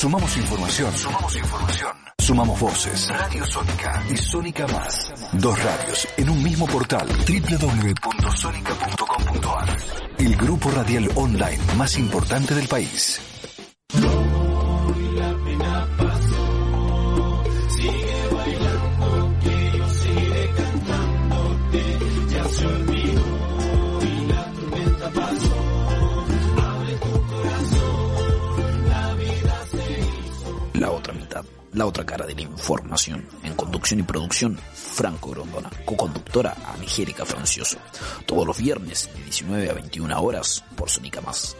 Sumamos información. Sumamos información. Sumamos voces. Radio Sónica y Sónica Más. Dos radios en un mismo portal. www.sonica.com.ar. El grupo radial online más importante del país. La la otra cara de la información. En conducción y producción, Franco Grondona. Co-conductora, Angélica Francioso. Todos los viernes, de 19 a 21 horas, por Sónica Más.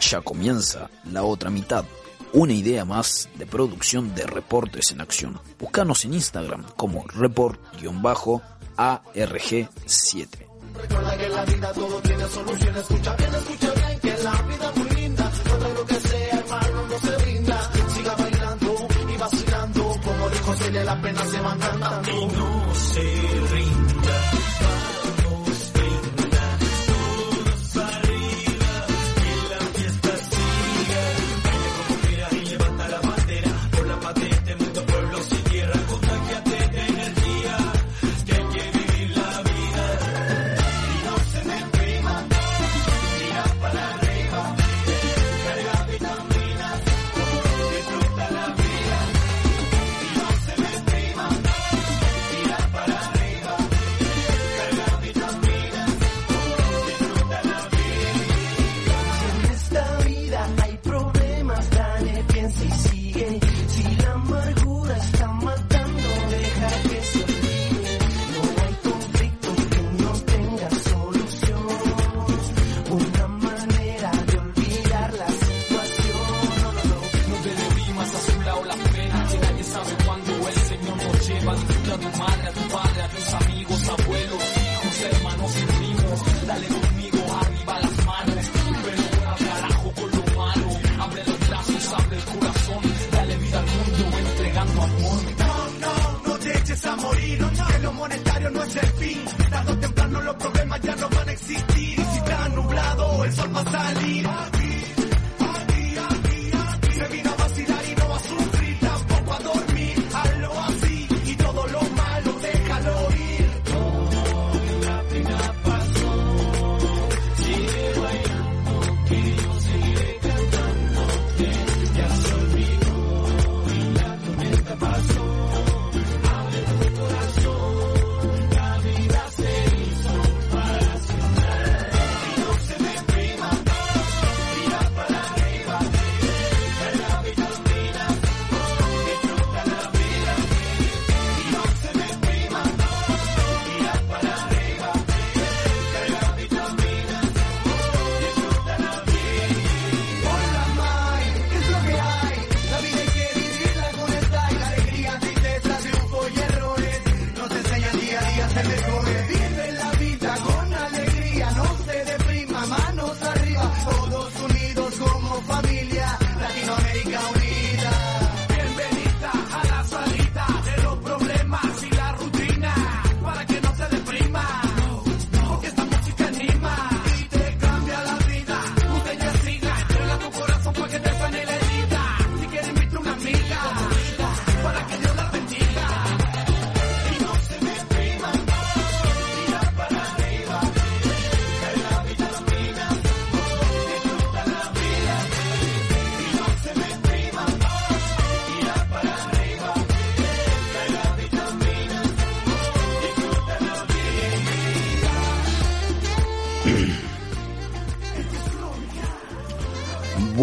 Ya comienza la otra mitad. Una idea más de producción de reportes en acción. Búscanos en Instagram como report-arg7. Recuerda que la vida todo tiene solución. Escucha bien, escucha bien, que la vida es muy linda. Contra lo que sea, hermano, no se brinda. Siga bailando y vacilando. Como dijo Celia, la pena se van cantando. No se rinda.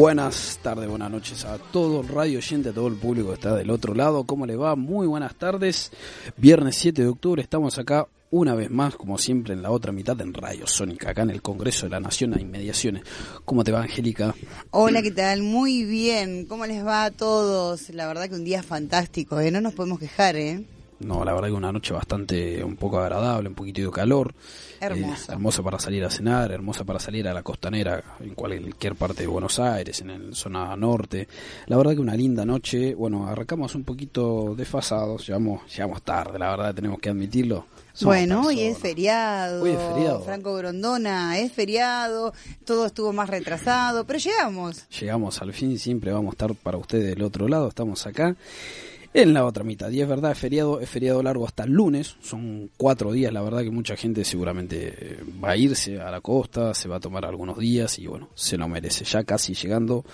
Buenas tardes, buenas noches a todo radio oyente, a todo el público que está del otro lado. ¿Cómo le va? Muy buenas tardes. Viernes 7 de octubre estamos acá una vez más, como siempre, en la otra mitad en Radio Sónica, acá en el Congreso de la Nación a Inmediaciones. ¿Cómo te va, Angélica? Hola, ¿qué tal? Muy bien. ¿Cómo les va a todos? La verdad que un día fantástico, ¿eh? No nos podemos quejar, ¿eh? No, la verdad que una noche bastante, un poco agradable, un poquito de calor. Hermosa. Eh, hermosa para salir a cenar, hermosa para salir a la costanera en cualquier parte de Buenos Aires, en la zona norte. La verdad que una linda noche. Bueno, arrancamos un poquito desfasados, llegamos, llegamos tarde, la verdad tenemos que admitirlo. Somos Bueno, hoy es feriado. Hoy es feriado. Franco Grondona es feriado. Todo estuvo más retrasado, pero llegamos. Llegamos al fin, siempre vamos a estar para ustedes del otro lado, estamos acá en la otra mitad. Y es verdad, es feriado, es feriado largo hasta el lunes, son cuatro días, la verdad que mucha gente seguramente eh, va a irse a la costa, se va a tomar algunos días y bueno, se lo merece. Ya casi llegando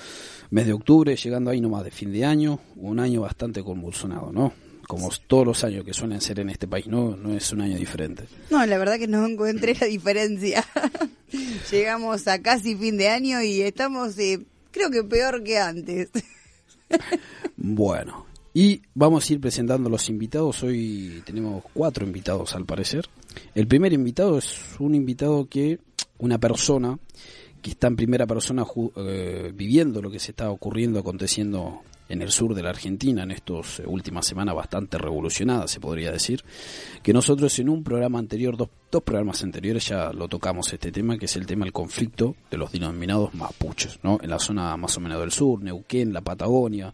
mes de octubre, llegando ahí nomás de fin de año, un año bastante convulsionado, ¿no? Como todos los años que suelen ser en este país, no, no es un año diferente. No, la verdad que no encontré la diferencia. Llegamos a casi fin de año y estamos, eh, creo que peor que antes. Bueno, y vamos a ir presentando los invitados. Hoy tenemos cuatro invitados al parecer. El primer invitado es un invitado que, una persona que está en primera persona eh, viviendo lo que se está ocurriendo, aconteciendo en el sur de la Argentina en estas eh, últimas semanas bastante revolucionadas, se podría decir, que nosotros en un programa anterior, dos, dos programas anteriores ya lo tocamos este tema, que es el tema del conflicto de los denominados mapuches, ¿no? En la zona más o menos del sur, Neuquén, la Patagonia,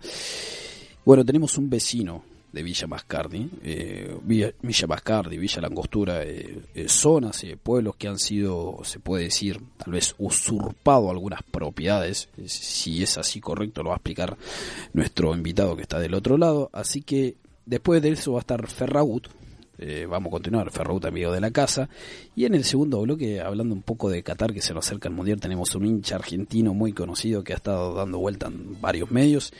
bueno, tenemos un vecino de Villa Mascardi, eh, Villa, Villa Mascardi, Villa Langostura, eh, eh, zonas, pueblos que han sido, se puede decir, tal vez usurpado algunas propiedades. Eh, Si es así correcto, lo va a explicar nuestro invitado que está del otro lado. Así que después de eso va a estar Ferragut. eh, vamos a continuar, Ferragut amigo de la casa. Y en el segundo bloque, hablando un poco de Qatar, que se nos acerca al Mundial, tenemos un hincha argentino muy conocido que ha estado dando vuelta en varios medios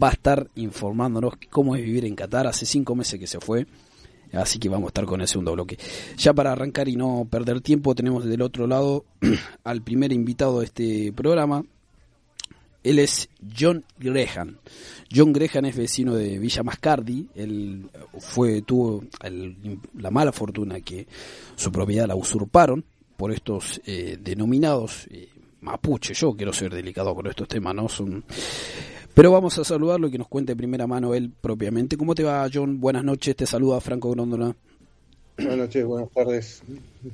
va a estar informándonos cómo es vivir en Qatar. Hace cinco meses que se fue. Así que vamos a estar con el segundo bloque. Ya para arrancar y no perder tiempo, tenemos del otro lado al primer invitado de este programa. Él es John Grehan. John Grehan es vecino de Villa Mascardi. Él fue, tuvo el- la mala fortuna que su propiedad la usurparon por estos eh, denominados eh, mapuche. Yo quiero ser delicado con estos temas, ¿no? Son pero vamos a saludarlo y que nos cuente de primera mano él propiamente. ¿Cómo te va, John? Buenas noches, te saluda Franco Grondona. Buenas noches, buenas tardes.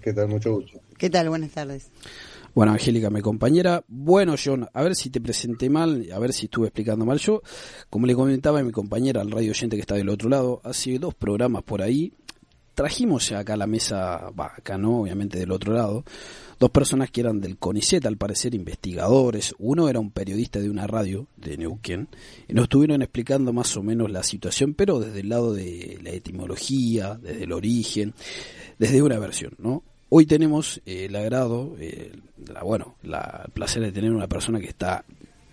¿Qué tal? Mucho gusto. ¿Qué tal? Buenas tardes. Bueno, Angélica, mi compañera. Bueno, John, a ver si te presenté mal, a ver si estuve explicando mal. Yo, como le comentaba a mi compañera, al radio oyente que está del otro lado, hace dos programas por ahí, trajimos acá la mesa, va, acá no, obviamente del otro lado, dos personas que eran del CONICET, al parecer investigadores. Uno era un periodista de una radio de Neuquén, y nos estuvieron explicando más o menos la situación, pero desde el lado de la etimología, desde el origen, desde una versión, ¿no? Hoy tenemos eh, el agrado, eh, la, bueno, la, el placer de tener una persona que está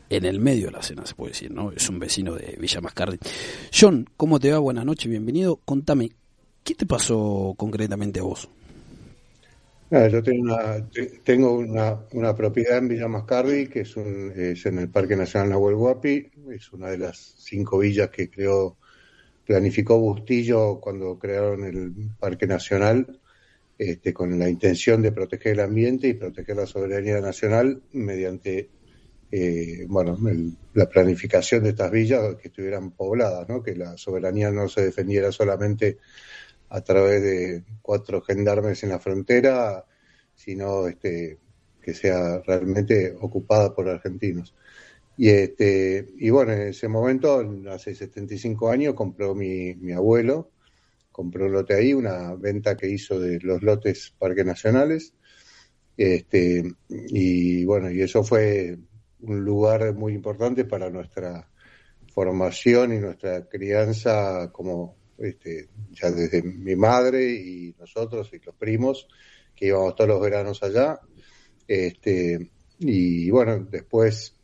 en el medio de la cena, se puede decir, ¿no? Es un vecino de Villa Mascardi. John, ¿cómo te va? Buenas noches, bienvenido. Contame, ¿qué te pasó concretamente a vos? Nada, yo tengo una, te- tengo una propiedad en Villa Mascardi, que es, un, es en el Parque Nacional Nahuel Huapi, es una de las cinco villas que creó, planificó Bustillo cuando crearon el Parque Nacional, este, con la intención de proteger el ambiente y proteger la soberanía nacional mediante eh, bueno, el- la planificación de estas villas que estuvieran pobladas, ¿no? que la soberanía no se defendiera solamente a través de cuatro gendarmes en la frontera, sino este, que sea realmente ocupada por argentinos. Y, este, y bueno, en ese momento, hace 75 años, compró mi, abuelo, compró un lote ahí, una venta que hizo de los lotes parques nacionales. Este, y bueno, y eso fue un lugar muy importante para nuestra formación y nuestra crianza como este, ya desde mi madre y nosotros y los primos que íbamos todos los veranos allá. Este y bueno después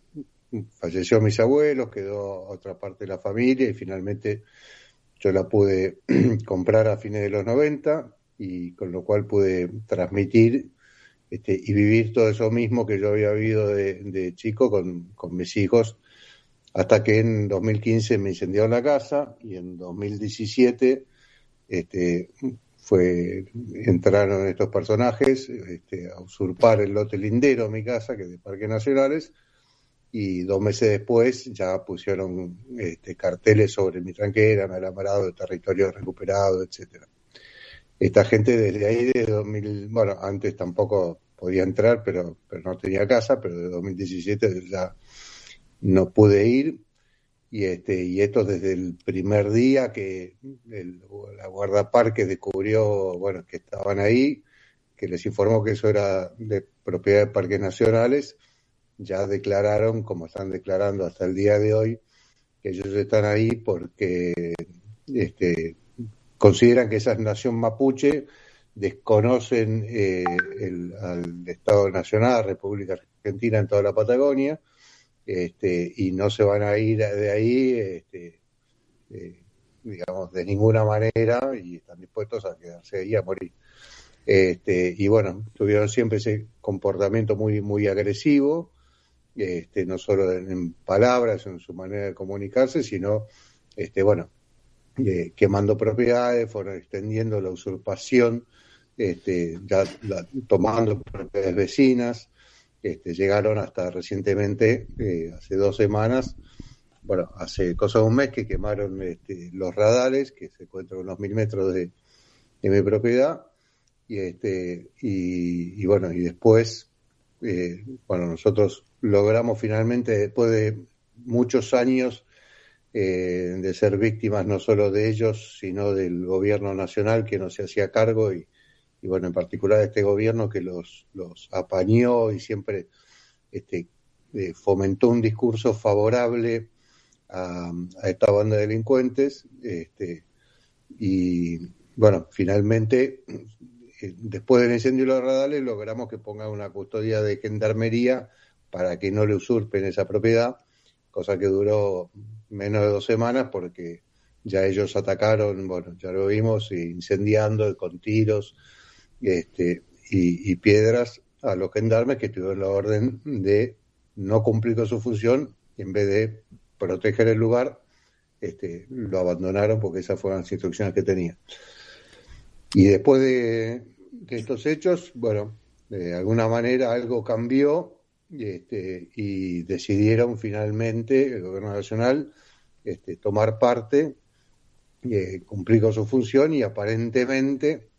falleció mis abuelos quedó otra parte de la familia y finalmente yo la pude comprar a fines de los 90 y con lo cual pude transmitir este, y vivir todo eso mismo que yo había vivido de, de chico con, con mis hijos hasta que en 2015 me incendiaron la casa y en 2017 este, fue, entraron estos personajes este, a usurpar el lote lindero de mi casa, que es de Parques Nacionales, y dos meses después ya pusieron este, carteles sobre mi tranquera, me alambrado de territorio recuperado, etcétera. Esta gente desde ahí, de 2000, bueno, antes tampoco podía entrar, pero, pero no tenía casa, pero de 2017 ya no pude ir. Y, este, y esto desde el primer día que el, la guardaparque descubrió, bueno, que estaban ahí, que les informó que eso era de propiedad de parques nacionales, ya declararon, como están declarando hasta el día de hoy, que ellos están ahí porque este, consideran que esa nación mapuche desconocen eh, el, al Estado Nacional, República Argentina en toda la Patagonia, este, y no se van a ir de ahí, este, eh, digamos, de ninguna manera, y están dispuestos a quedarse ahí a morir. Este, y bueno, tuvieron siempre ese comportamiento muy, muy agresivo, este, no solo en, palabras, en su manera de comunicarse, sino, este, bueno, eh, quemando propiedades, fueron extendiendo la usurpación, este, ya tomando propiedades vecinas, este, llegaron hasta recientemente, eh, hace dos semanas, bueno, hace cosa de un mes que quemaron este, los radales, que se encuentran unos mil metros de, mi propiedad, y, este, y bueno, y después, eh, bueno, nosotros logramos finalmente, después de muchos años eh, de ser víctimas no solo de ellos, sino del gobierno nacional que no se hacía cargo y, y bueno, en particular este gobierno que los, los apañó y siempre este, eh, fomentó un discurso favorable a, esta banda de delincuentes. Este, y bueno, finalmente, eh, después del incendio de los radales, logramos que pongan una custodia de gendarmería para que no le usurpen esa propiedad, cosa que duró menos de dos semanas porque ya ellos atacaron, bueno, ya lo vimos, incendiando con tiros este, y, piedras a los gendarmes que tuvieron la orden de no cumplir con su función y en vez de proteger el lugar, este, lo abandonaron porque esas fueron las instrucciones que tenían. Y después de, de estos hechos, bueno, de alguna manera algo cambió este, y decidieron finalmente el gobierno nacional este, tomar parte, eh, cumplir con su función y aparentemente,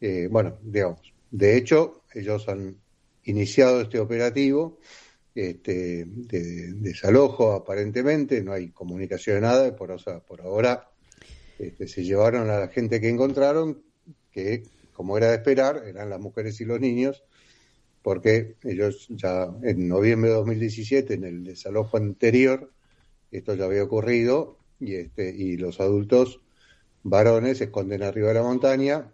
eh, bueno, digamos, de hecho, ellos han iniciado este operativo este, de, desalojo aparentemente, no hay comunicación de nada, por, o sea, por ahora este, se llevaron a la gente que encontraron, que como era de esperar, eran las mujeres y los niños, porque ellos ya en noviembre de 2017, en el desalojo anterior, esto ya había ocurrido, y, este, y los adultos varones se esconden arriba de la montaña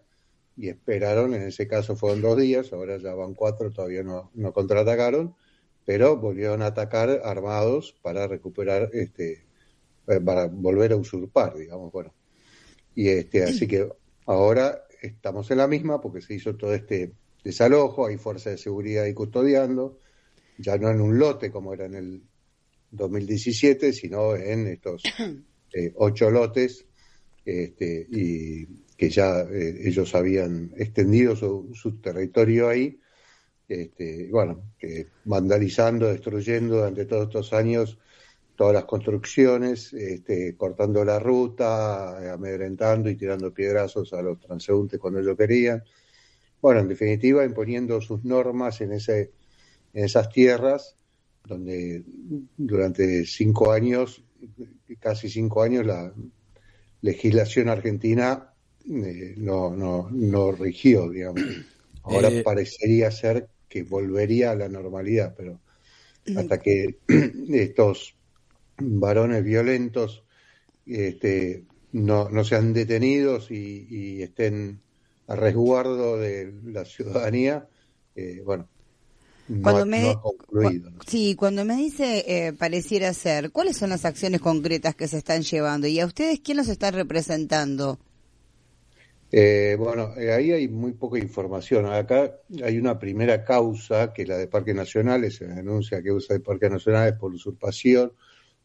y esperaron, en ese caso fueron dos días, ahora ya van cuatro, todavía no, no contraatacaron, pero volvieron a atacar armados para recuperar, este, eh, para volver a usurpar, digamos, bueno. Y este, así que ahora estamos en la misma porque se hizo todo este desalojo, hay fuerzas de seguridad ahí custodiando, ya no en un lote como era en el 2017, sino en estos eh, ocho lotes este, y que ya eh, ellos habían extendido su, su territorio ahí, este, bueno, que vandalizando, destruyendo durante todos estos años todas las construcciones, este, cortando la ruta, amedrentando y tirando piedrazos a los transeúntes cuando ellos querían. Bueno, en definitiva, imponiendo sus normas en, ese, en esas tierras donde durante cinco años, casi cinco años, la legislación argentina eh, no, no, no rigió, digamos. Ahora eh... parecería ser que volvería a la normalidad, pero hasta que estos varones violentos este, no, no sean detenidos y, y estén a resguardo de la ciudadanía, eh, bueno, no cuando ha, me, no concluido. Sí, cuando me dice eh, pareciera ser, ¿cuáles son las acciones concretas que se están llevando? ¿Y a ustedes quién los está representando? Eh, bueno, eh, ahí hay muy poca información. Acá hay una primera causa, que es la de Parques Nacionales, se denuncia que usa de Parques Nacionales por usurpación,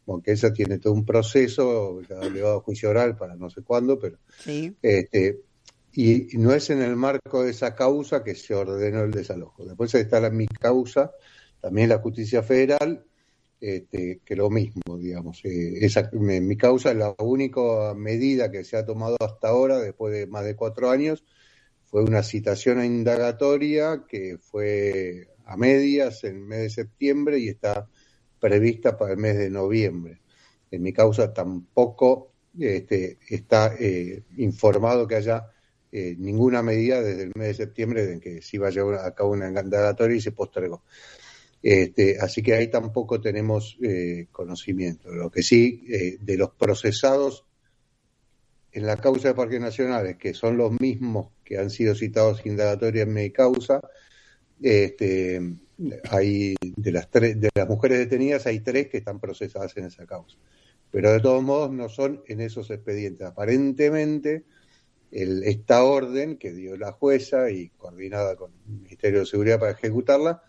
aunque esa tiene todo un proceso, ya elevado a juicio oral para no sé cuándo, pero sí. este, y no es en el marco de esa causa que se ordenó el desalojo. Después está la mi causa, también la justicia federal, este, que lo mismo, digamos. Eh, esa, mi causa la única medida que se ha tomado hasta ahora, después de más de cuatro años, fue una citación indagatoria que fue a medias en el mes de septiembre y está prevista para el mes de noviembre. En mi causa tampoco este, está eh, informado que haya eh, ninguna medida desde el mes de septiembre en que se iba a llevar a cabo una indagatoria y se postergó. Este, así que ahí tampoco tenemos eh, conocimiento. Lo que sí, eh, de los procesados en la causa de parques nacionales, que son los mismos que han sido citados indagatoria en mi causa, este, hay de las tres, de las mujeres detenidas hay tres que están procesadas en esa causa. Pero de todos modos no son en esos expedientes. Aparentemente, el, esta orden que dio la jueza y coordinada con el Ministerio de Seguridad para ejecutarla,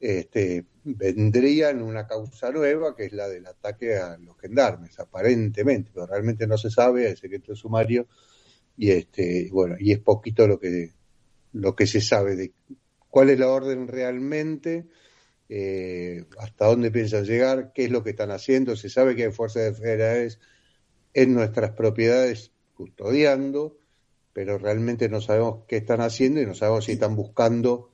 este, vendría en una causa nueva, que es la del ataque a los gendarmes, aparentemente, pero realmente no se sabe, hay secreto sumario, y este, bueno, y es poquito lo que, lo que se sabe de cuál es la orden realmente, eh, hasta dónde piensan llegar, qué es lo que están haciendo, se sabe que hay fuerzas federales en nuestras propiedades custodiando, pero realmente no sabemos qué están haciendo y no sabemos si están buscando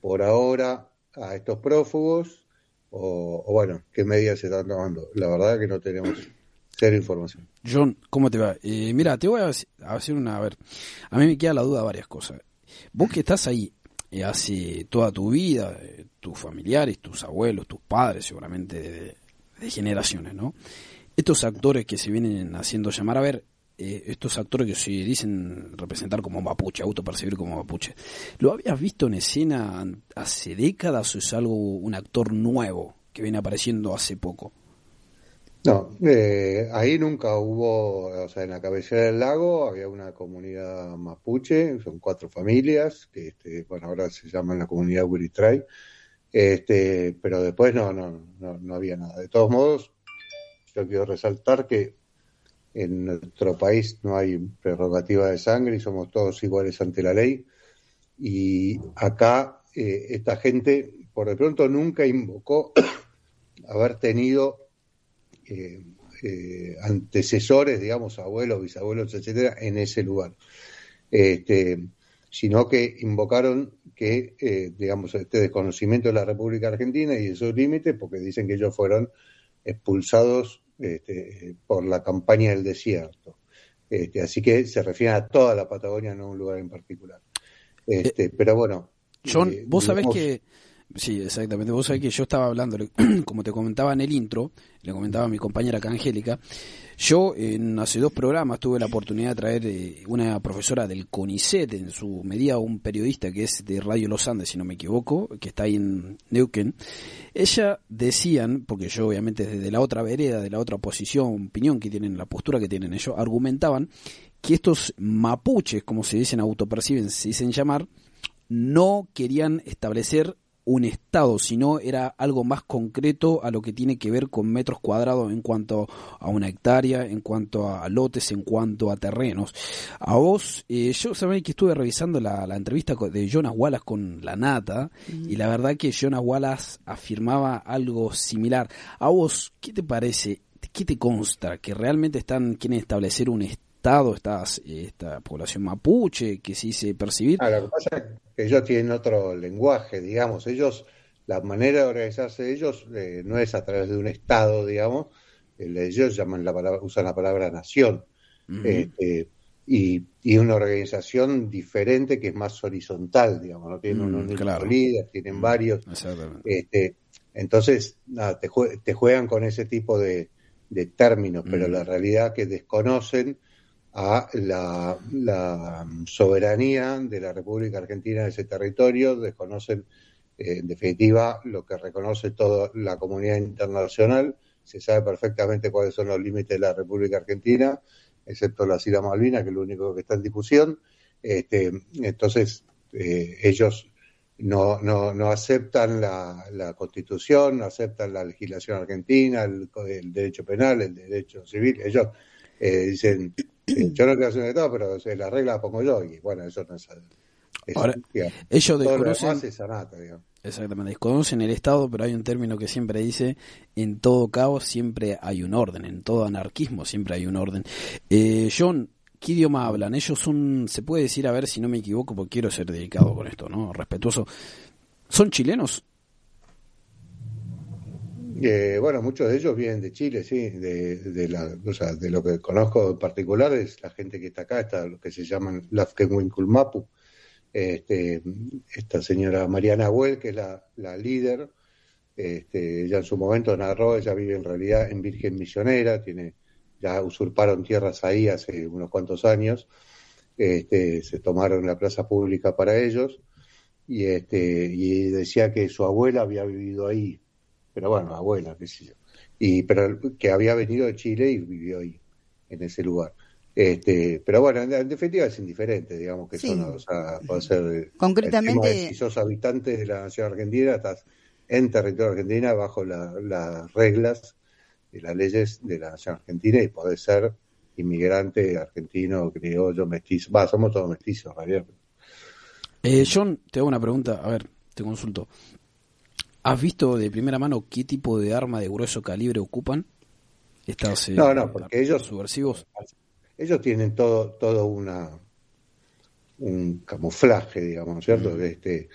por ahora a estos prófugos o, bueno, qué medidas se están tomando. La verdad que no tenemos cero información. John, ¿cómo te va? Eh, mira, te voy a hacer una... A ver, a mí me queda la duda varias cosas. Vos que estás ahí eh, hace toda tu vida, eh, tus familiares, tus abuelos, tus padres, seguramente de generaciones, ¿no? Estos actores que se vienen haciendo llamar, a ver, eh, estos actores que se dicen representar como mapuche, autopercibir como mapuche, ¿lo habías visto en escena hace décadas o es algo, un actor nuevo que viene apareciendo hace poco? No, eh, ahí nunca hubo, o sea, en la cabecera del lago había una comunidad mapuche, son cuatro familias, que este, bueno, ahora se llaman la comunidad Wiritray, este, pero después no, no, no, no había nada. De todos modos, yo quiero resaltar que en nuestro país no hay prerrogativa de sangre y somos todos iguales ante la ley. Y acá eh, esta gente, por de pronto, nunca invocó haber tenido eh, eh, antecesores, digamos, abuelos, bisabuelos, etcétera, en ese lugar. Este, sino que invocaron que, digamos, este desconocimiento de la República Argentina y de sus límites, porque dicen que ellos fueron expulsados este, por la campaña del desierto. Este, así que se refiere a toda la Patagonia, no a un lugar en particular. Este, eh, pero bueno. John, eh, vos sabés que. Sí, exactamente. Vos sabés que yo estaba hablando, como te comentaba en el intro, le comentaba a mi compañera acá, Angélica, yo en hace dos programas tuve la oportunidad de traer eh, una profesora del CONICET, en su medida un periodista que es de Radio Los Andes, si no me equivoco, que está ahí en Neuquén. Ella decían, porque yo obviamente desde la otra vereda, de la otra posición, opinión que tienen, la postura que tienen ellos, argumentaban que estos mapuches, como se dicen, autoperciben, se dicen llamar, no querían establecer un estado, sino era algo más concreto a lo que tiene que ver con metros cuadrados en cuanto a una hectárea, en cuanto a lotes, en cuanto a terrenos. A vos, eh, yo sabéis que estuve revisando la, entrevista de Jonas Wallace con la Nata y la verdad que Jonas Wallace afirmaba algo similar. A vos, ¿qué te parece? ¿Qué te consta? ¿Que realmente están quieren establecer un estado? Esta, esta población mapuche que se dice percibir. Ah, lo que pasa es que ellos tienen otro lenguaje, digamos, ellos, la manera de organizarse de ellos eh, no es a través de un Estado, digamos, ellos llaman la palabra, usan la palabra nación. Este, y, y, una organización diferente que es más horizontal, digamos, no tienen unos mm, líderes, tienen varios. Este, entonces, nada, te, te, juegan con ese tipo de, de términos, pero la realidad que desconocen a la, soberanía de la República Argentina en ese territorio, desconocen eh, en definitiva lo que reconoce toda la comunidad internacional, se sabe perfectamente cuáles son los límites de la República Argentina, excepto la Islas Malvinas, que es lo único que está en discusión. Este, entonces, eh, ellos no, no, no aceptan la, Constitución, no aceptan la legislación argentina, el, el derecho penal, el derecho civil. Ellos eh, dicen, yo no quiero hacer un Estado, pero la regla la pongo yo, y bueno, eso no es... Ahora, ellos desconocen, Exactamente, desconocen el Estado, pero hay un término que siempre dice, en todo caos siempre hay un orden, en todo anarquismo siempre hay un orden. Eh, John, ¿qué idioma hablan? Ellos son, se puede decir, a ver si no me equivoco, porque quiero ser dedicado con esto, ¿no? Respetuoso. ¿Son chilenos? Bueno, muchos de ellos vienen de Chile, sí, de, de, la, o sea, de lo que conozco en particular es la gente que está acá, está lo que se llaman Lafkenwinkulmapu, este, esta señora Mariana Huel, que es la, la líder, este, ella en su momento narró, ella vive en realidad en Virgen Misionera, tiene, ya usurparon tierras ahí hace unos cuantos años, este, se tomaron la plaza pública para ellos, y, este, y decía que su abuela había vivido ahí, pero bueno, abuela, qué sé yo, y, pero que había venido de Chile y vivió ahí, en ese lugar. Este, pero bueno, en, definitiva es indiferente, digamos que son, o sea, puede ser. Concretamente. si sos habitante de la nación argentina, estás en territorio argentina bajo las reglas y las leyes de la nación argentina y podés ser inmigrante argentino, criollo, mestizo. Va, somos todos mestizos, Javier. Eh, John, te hago una pregunta, a ver, te consulto. ¿Has visto de primera mano qué tipo de arma de grueso calibre ocupan? Estas, eh, no, no, porque ellos subversivos ellos tienen todo, todo una un camuflaje, digamos, ¿no es cierto? Este,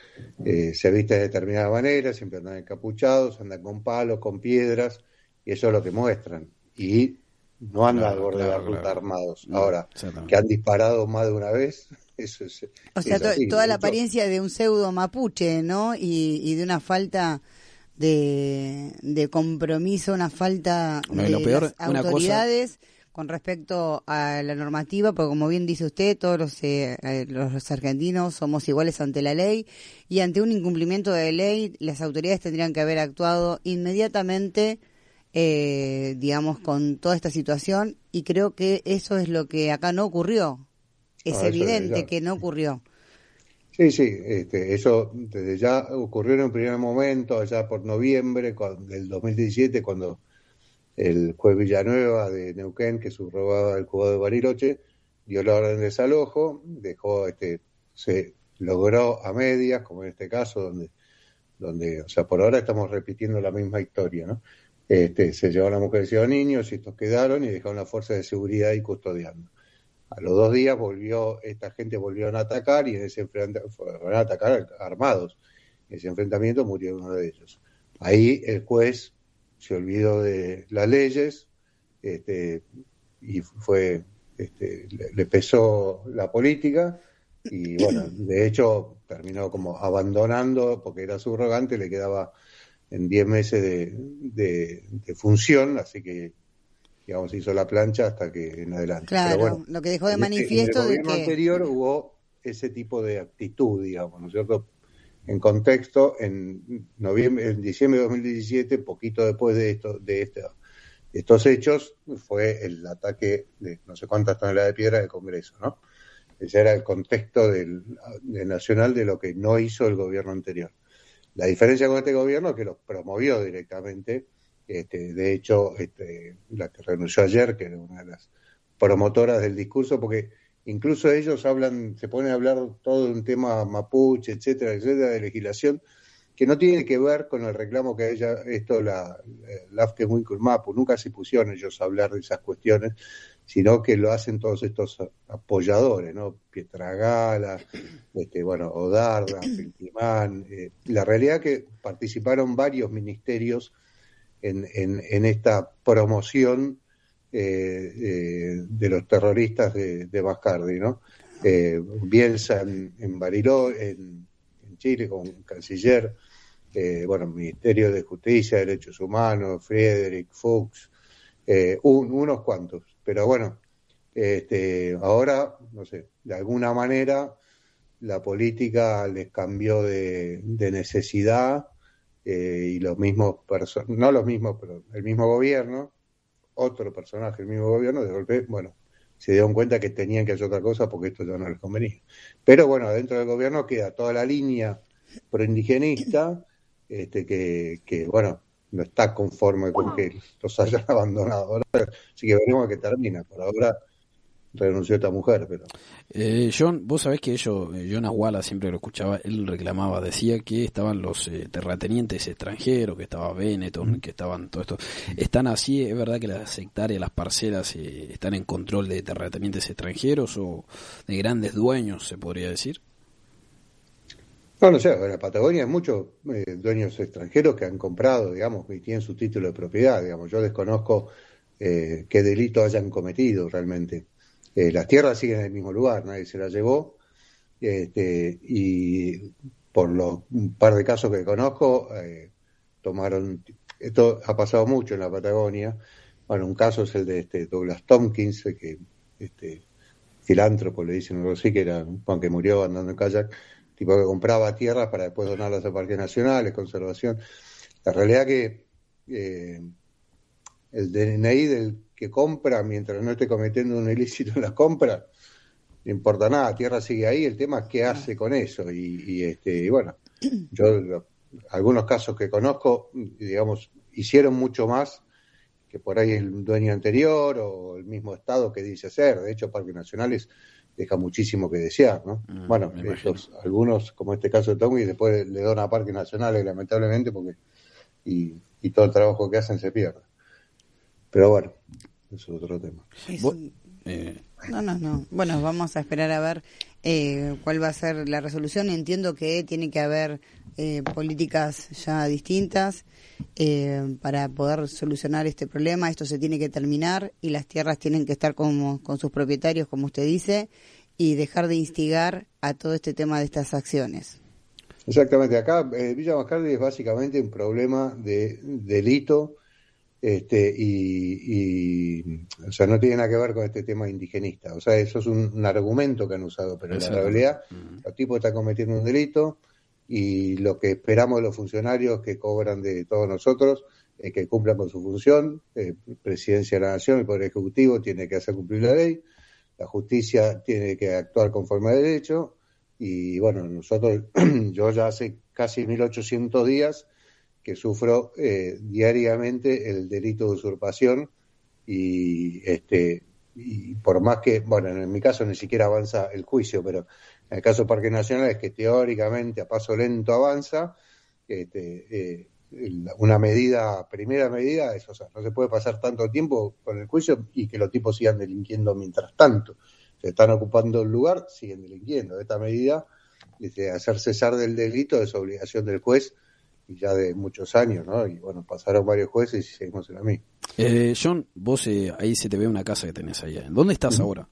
eh, se viste de determinada manera, siempre andan encapuchados, andan con palos, con piedras, y eso es lo que muestran. Y no andan al borde de la ruta armados. Ahora, que han disparado más de una vez, eso es. O sea, toda la apariencia de un pseudo mapuche, ¿no? Y, y de una falta de, de compromiso, una falta de lo peor, las autoridades con respecto a la normativa, porque como bien dice usted, todos los, eh, eh, los argentinos somos iguales ante la ley y ante un incumplimiento de ley las autoridades tendrían que haber actuado inmediatamente, eh, digamos, con toda esta situación y creo que eso es lo que acá no ocurrió. Es ah, evidente que no ocurrió. Sí, sí, este, eso desde ya ocurrió en un primer momento, allá por noviembre del 2017, cuando el juez Villanueva de Neuquén, que subrogaba el juzgado de Bariloche, dio la orden de desalojo, dejó, este, se logró a medias, como en este caso, donde, donde, o sea, por ahora estamos repitiendo la misma historia, ¿no? Este, se llevaron a mujeres y a niños y estos quedaron y dejaron la fuerza de seguridad ahí custodiando. A los dos días volvió, esta gente volvió a atacar y en ese fueron a atacar armados. En ese enfrentamiento murió uno de ellos. Ahí el juez se olvidó de las leyes este, y fue este, le, pesó la política y bueno, de hecho terminó como abandonando porque era subrogante, le quedaba en 10 meses de, de, función, así que digamos hizo la plancha hasta que en adelante. Claro, lo que dejó de manifiesto en el gobierno anterior hubo ese tipo de actitud, digamos, ¿no es cierto? en contexto, en noviembre, en diciembre de 2017, poquito después de esto, de estos hechos, fue el ataque de no sé cuántas toneladas de piedra del Congreso, ¿no? Ese era el contexto del, nacional de lo que no hizo el gobierno anterior. La diferencia con este gobierno es que lo promovió directamente. Este, de hecho, este, la que renunció ayer, que era una de las promotoras del discurso, porque Incluso ellos hablan, se ponen a hablar todo de un tema mapuche, etcétera, etcétera, de legislación, que no tiene que ver con el reclamo que ella, esto, la, la muy Mapu, nunca se pusieron ellos a hablar de esas cuestiones, sino que lo hacen todos estos apoyadores, ¿no? Pietragala, este, bueno, Odarda, Pintimán. Eh, la realidad es que participaron varios ministerios en, en, en esta promoción eh, eh, de los terroristas de, de Bascardi, ¿no? Eh, Bielsa en, en Bariló, en, Chile, con canciller, eh, bueno, Ministerio de Justicia, Derechos Humanos, Friedrich, Fuchs, unos cuantos. Pero bueno, este, ahora, no sé, de alguna manera la política les cambió de, necesidad y los mismos, no los mismos, pero el mismo gobierno otro personaje del mismo gobierno, de golpe, bueno, se dieron cuenta que tenían que hacer otra cosa porque esto ya no les convenía. Pero bueno, dentro del gobierno queda toda la línea proindigenista, este, que, que bueno, no está conforme con que los hayan abandonado. Ahora, así que veremos que termina. Por ahora renunció esta mujer, pero... Eh, John, vos sabés que ellos, eh, Jonas Wallace siempre lo escuchaba, él reclamaba, decía que estaban los eh, terratenientes extranjeros, que estaba Benetton, que estaban todo esto. ¿Están así? ¿Es verdad que las hectáreas, las parcelas eh, están en control de terratenientes extranjeros o de grandes dueños, se podría decir? No, no sé, en la Patagonia hay muchos eh, dueños extranjeros que han comprado, digamos, y tienen su título de propiedad, digamos. Yo desconozco eh, qué delito hayan cometido realmente. Eh, las tierras siguen en el mismo lugar, nadie se las llevó, este, y por los un par de casos que conozco, tomaron, esto ha pasado mucho en la Patagonia, bueno, un caso es el de este Douglas Tompkins, que este filántropo le dicen algo así, que era un que murió andando en kayak, tipo que compraba tierras para después donarlas a parques nacionales, conservación. La realidad que eh, el DNI del que compra, mientras no esté cometiendo un ilícito en la compra, no importa nada, tierra sigue ahí, el tema es qué hace con eso. Y, y este, y bueno, yo lo- algunos casos que conozco, digamos, hicieron mucho más que por ahí el dueño anterior o el mismo Estado que dice ser. De hecho, Parques Nacionales deja muchísimo que desear, ¿no? Mm, bueno, estos, algunos, como este caso de Tommy, después le dona a Parques Nacionales, lamentablemente, porque y, y todo el trabajo que hacen se pierde. Pero bueno, eso es otro tema. Es Vos- un- Eh, No, no, no. Bueno, vamos a esperar a ver eh, cuál va a ser la resolución. Entiendo que tiene que haber eh, políticas ya distintas eh, para poder solucionar este problema. Esto se tiene que terminar y las tierras tienen que estar como, con sus propietarios, como usted dice, y dejar de instigar a todo este tema de estas acciones. Exactamente, acá eh, Villa Mascardi es básicamente un problema de delito este, y, y, o sea, no tiene nada que ver con este tema indigenista. O sea, eso es un, un argumento que han usado, pero en la realidad los tipos están cometiendo un delito y lo que esperamos de los funcionarios que cobran de todos nosotros es que cumplan con su función. Eh, Presidencia de la Nación, el Poder Ejecutivo tiene que hacer cumplir la ley, la justicia tiene que actuar conforme a derecho y bueno, nosotros, yo ya hace casi 1800 días que sufro eh, diariamente el delito de usurpación y este y por más que, bueno, en mi caso ni siquiera avanza el juicio, pero en el caso de Parque Nacional es que teóricamente a paso lento avanza, este, eh, una medida, primera medida es, o sea, no se puede pasar tanto tiempo con el juicio y que los tipos sigan delinquiendo mientras tanto. Se están ocupando el lugar, siguen delinquiendo. Esta medida, dice, hacer cesar del delito es obligación del juez y ya de muchos años, ¿no? Y bueno, pasaron varios jueces y seguimos en la misma. Eh, John, vos eh, ahí se te ve una casa que tenés allá. ¿Dónde estás Ujú. ahora?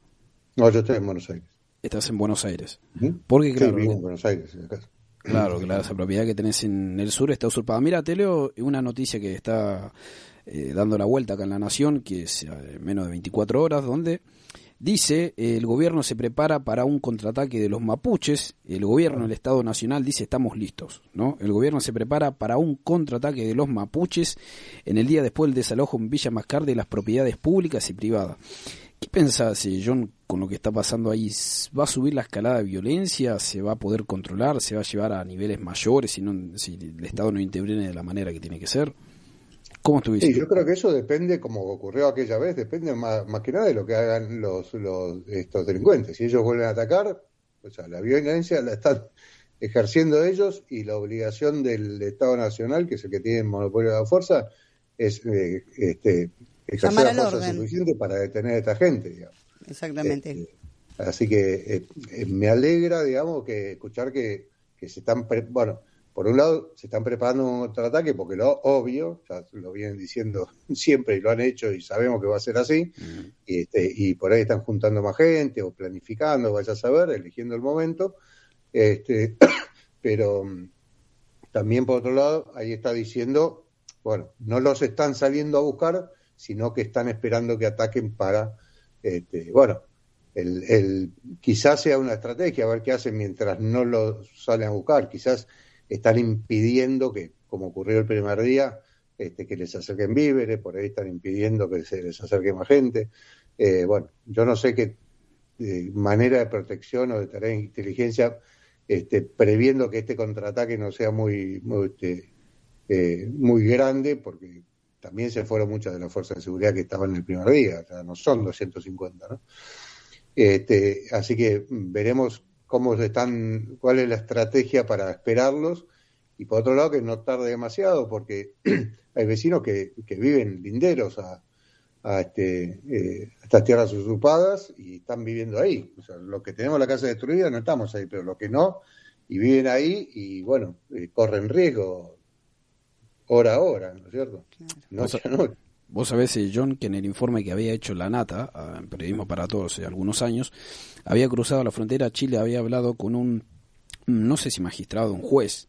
No, yo estoy en Buenos Aires. Estás en Buenos Aires. ¿Mm? Porque Sí, claro, que- en Buenos Aires, en la casa. Claro, claro, esa propiedad que tenés en el sur está usurpada. Mira, te leo una noticia que está eh, dando la vuelta acá en La Nación, que es eh, menos de 24 horas, donde dice eh, el gobierno se prepara para un contraataque de los mapuches. El gobierno, el Estado Nacional dice estamos listos, ¿no? El gobierno se prepara para un contraataque de los mapuches en el día después del desalojo en Villa Mascar de las propiedades públicas y privadas. ¿Qué pensás, John, con lo que está pasando ahí? ¿Va a subir la escalada de violencia? ¿Se va a poder controlar? ¿Se va a llevar a niveles mayores si, no, si el Estado no interviene de la manera que tiene que ser? ¿Cómo estuviste? Sí, yo creo que eso depende, como ocurrió aquella vez, depende más, más que nada de lo que hagan los, los estos delincuentes. Si ellos vuelven a atacar, o sea, la violencia la están ejerciendo ellos y la obligación del Estado Nacional, que es el que tiene el monopolio de la fuerza, es eh, este, ejercer la fuerza suficiente para detener a esta gente, digamos. Exactamente. Este, así que eh, eh, me alegra, digamos, que escuchar que, que se están, pre- bueno, por un lado se están preparando un contraataque porque lo obvio, ya lo vienen diciendo siempre y lo han hecho y sabemos que va a ser así, y, este, y por ahí están juntando más gente o planificando, vaya a saber, eligiendo el momento, este, pero mm, también por otro lado ahí está diciendo, bueno, no los están saliendo a buscar, sino que están esperando que ataquen para, este, bueno, el, el, quizás sea una estrategia, a ver qué hacen mientras no los salen a buscar, quizás están impidiendo que, como ocurrió el primer día, este, que les acerquen víveres, por ahí están impidiendo que se les acerque más gente. Eh, bueno, yo no sé qué eh, manera de protección o de tarea de inteligencia, este, previendo que este contraataque no sea muy, muy, este, eh, muy grande, porque también se fueron muchas de las fuerzas de seguridad que estaban en el primer día, o sea, no son 250, ¿no? Este, así que veremos cómo están, cuál es la estrategia para esperarlos y por otro lado que no tarde demasiado porque hay vecinos que, que viven linderos a, a, este, eh, estas tierras usurpadas y están viviendo ahí. O sea, los que tenemos la casa destruida no estamos ahí, pero los que no y viven ahí y bueno, eh, corren riesgo hora a hora, ¿no es cierto? Noche a noche. Vos sabés, eh, John, que en el informe que había hecho la Nata, ah, en Periodismo para Todos, hace algunos años, había cruzado la frontera a Chile, había hablado con un, no sé si magistrado, un juez,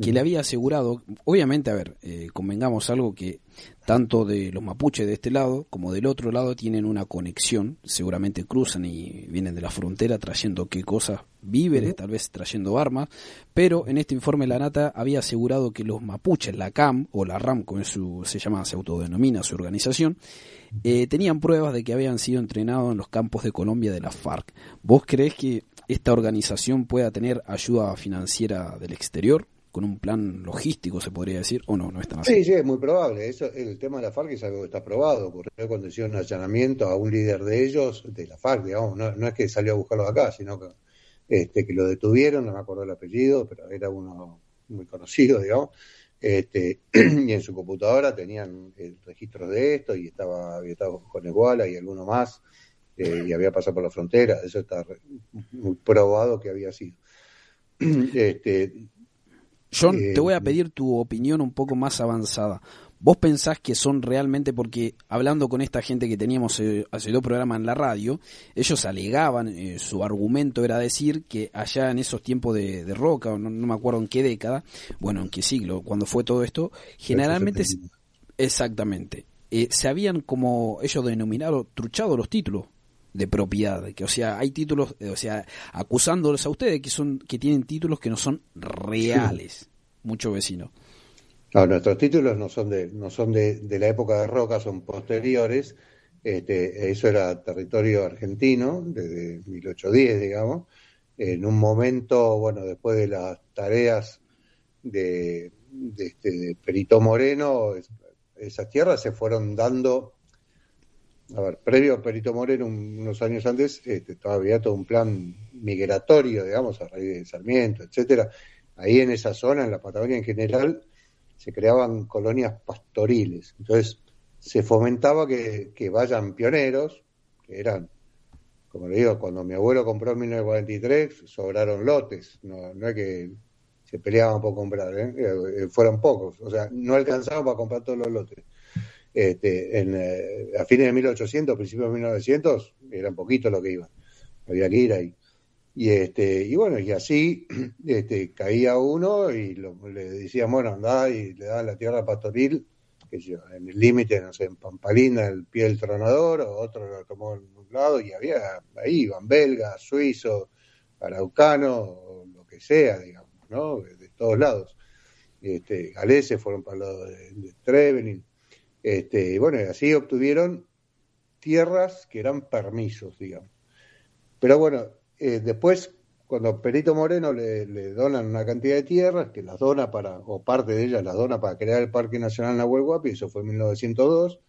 que le había asegurado, obviamente, a ver, eh, convengamos algo que tanto de los mapuches de este lado como del otro lado tienen una conexión, seguramente cruzan y vienen de la frontera trayendo qué cosas, víveres, tal vez trayendo armas, pero en este informe la Nata había asegurado que los mapuches, la CAM o la RAM, como su, se llama, se autodenomina su organización, eh, tenían pruebas de que habían sido entrenados en los campos de Colombia de la FARC. ¿Vos crees que esta organización pueda tener ayuda financiera del exterior? Con un plan logístico, se podría decir, o no, no es así. Sí, sí, es muy probable. Eso, el tema de la FARC es algo que está probado. Ocurrió cuando hicieron un allanamiento a un líder de ellos, de la FARC, digamos, no, es que salió a buscarlo acá, sino que, este, que lo detuvieron, no me acuerdo el apellido, pero era uno muy conocido, digamos. Este, y en su computadora tenían el registro de esto y estaba, había estado con Iguala y alguno más eh, y había pasado por la frontera, eso está muy probado que había sido. Este, John, te eh, voy a pedir tu opinión un poco más avanzada. ¿Vos pensás que son realmente, porque hablando con esta gente que teníamos eh, hace dos programas en la radio, ellos alegaban, eh, su argumento era decir que allá en esos tiempos de, roca, no, no, me acuerdo en qué década, bueno, en qué siglo, cuando fue todo esto, generalmente, exactamente, se habían como ellos denominado truchado los títulos de propiedad, que o sea, hay títulos, o sea, acusándolos a ustedes que son que tienen títulos que no son reales, muchos vecinos. No, nuestros títulos no son de no son de, de, la época de Roca, son posteriores. Este, eso era territorio argentino desde 1810, digamos. En un momento, bueno, después de las tareas de, de, este, de Perito Moreno, esas tierras se fueron dando a ver, previo a Perito Moreno, unos años antes, este, todavía todo un plan migratorio, digamos, a raíz de Sarmiento, etcétera. Ahí en esa zona, en la Patagonia en general, se creaban colonias pastoriles. Entonces, se fomentaba que, vayan pioneros, que eran, como le digo, cuando mi abuelo compró en 1943, sobraron lotes, no, no es que se peleaban por comprar, ¿eh? Eh, fueron pocos, o sea, no alcanzaban para comprar todos los lotes este, en, eh, a fines de 1800, principios de 1900, eran poquito lo que iban. Había que ir ahí. Y, este, y bueno, y así este, caía uno y le decía, bueno, andá y le daban la tierra pastoril, que yo, en el límite, no sé, en Pampalina, el pie del tronador, o otro lo tomó en un lado, y había, ahí iban belgas, suizos, araucanos, lo que sea, digamos, ¿no? De, todos lados. Este, galeses fueron para el lado de, de Trevenin. Este, bueno, así obtuvieron tierras que eran permisos, digamos. Pero bueno, eh, después, cuando Perito Moreno le, donan una cantidad de tierras, que las dona para, o parte de ellas las dona para crear el Parque Nacional Nahuel Huapi, eso fue en 1902,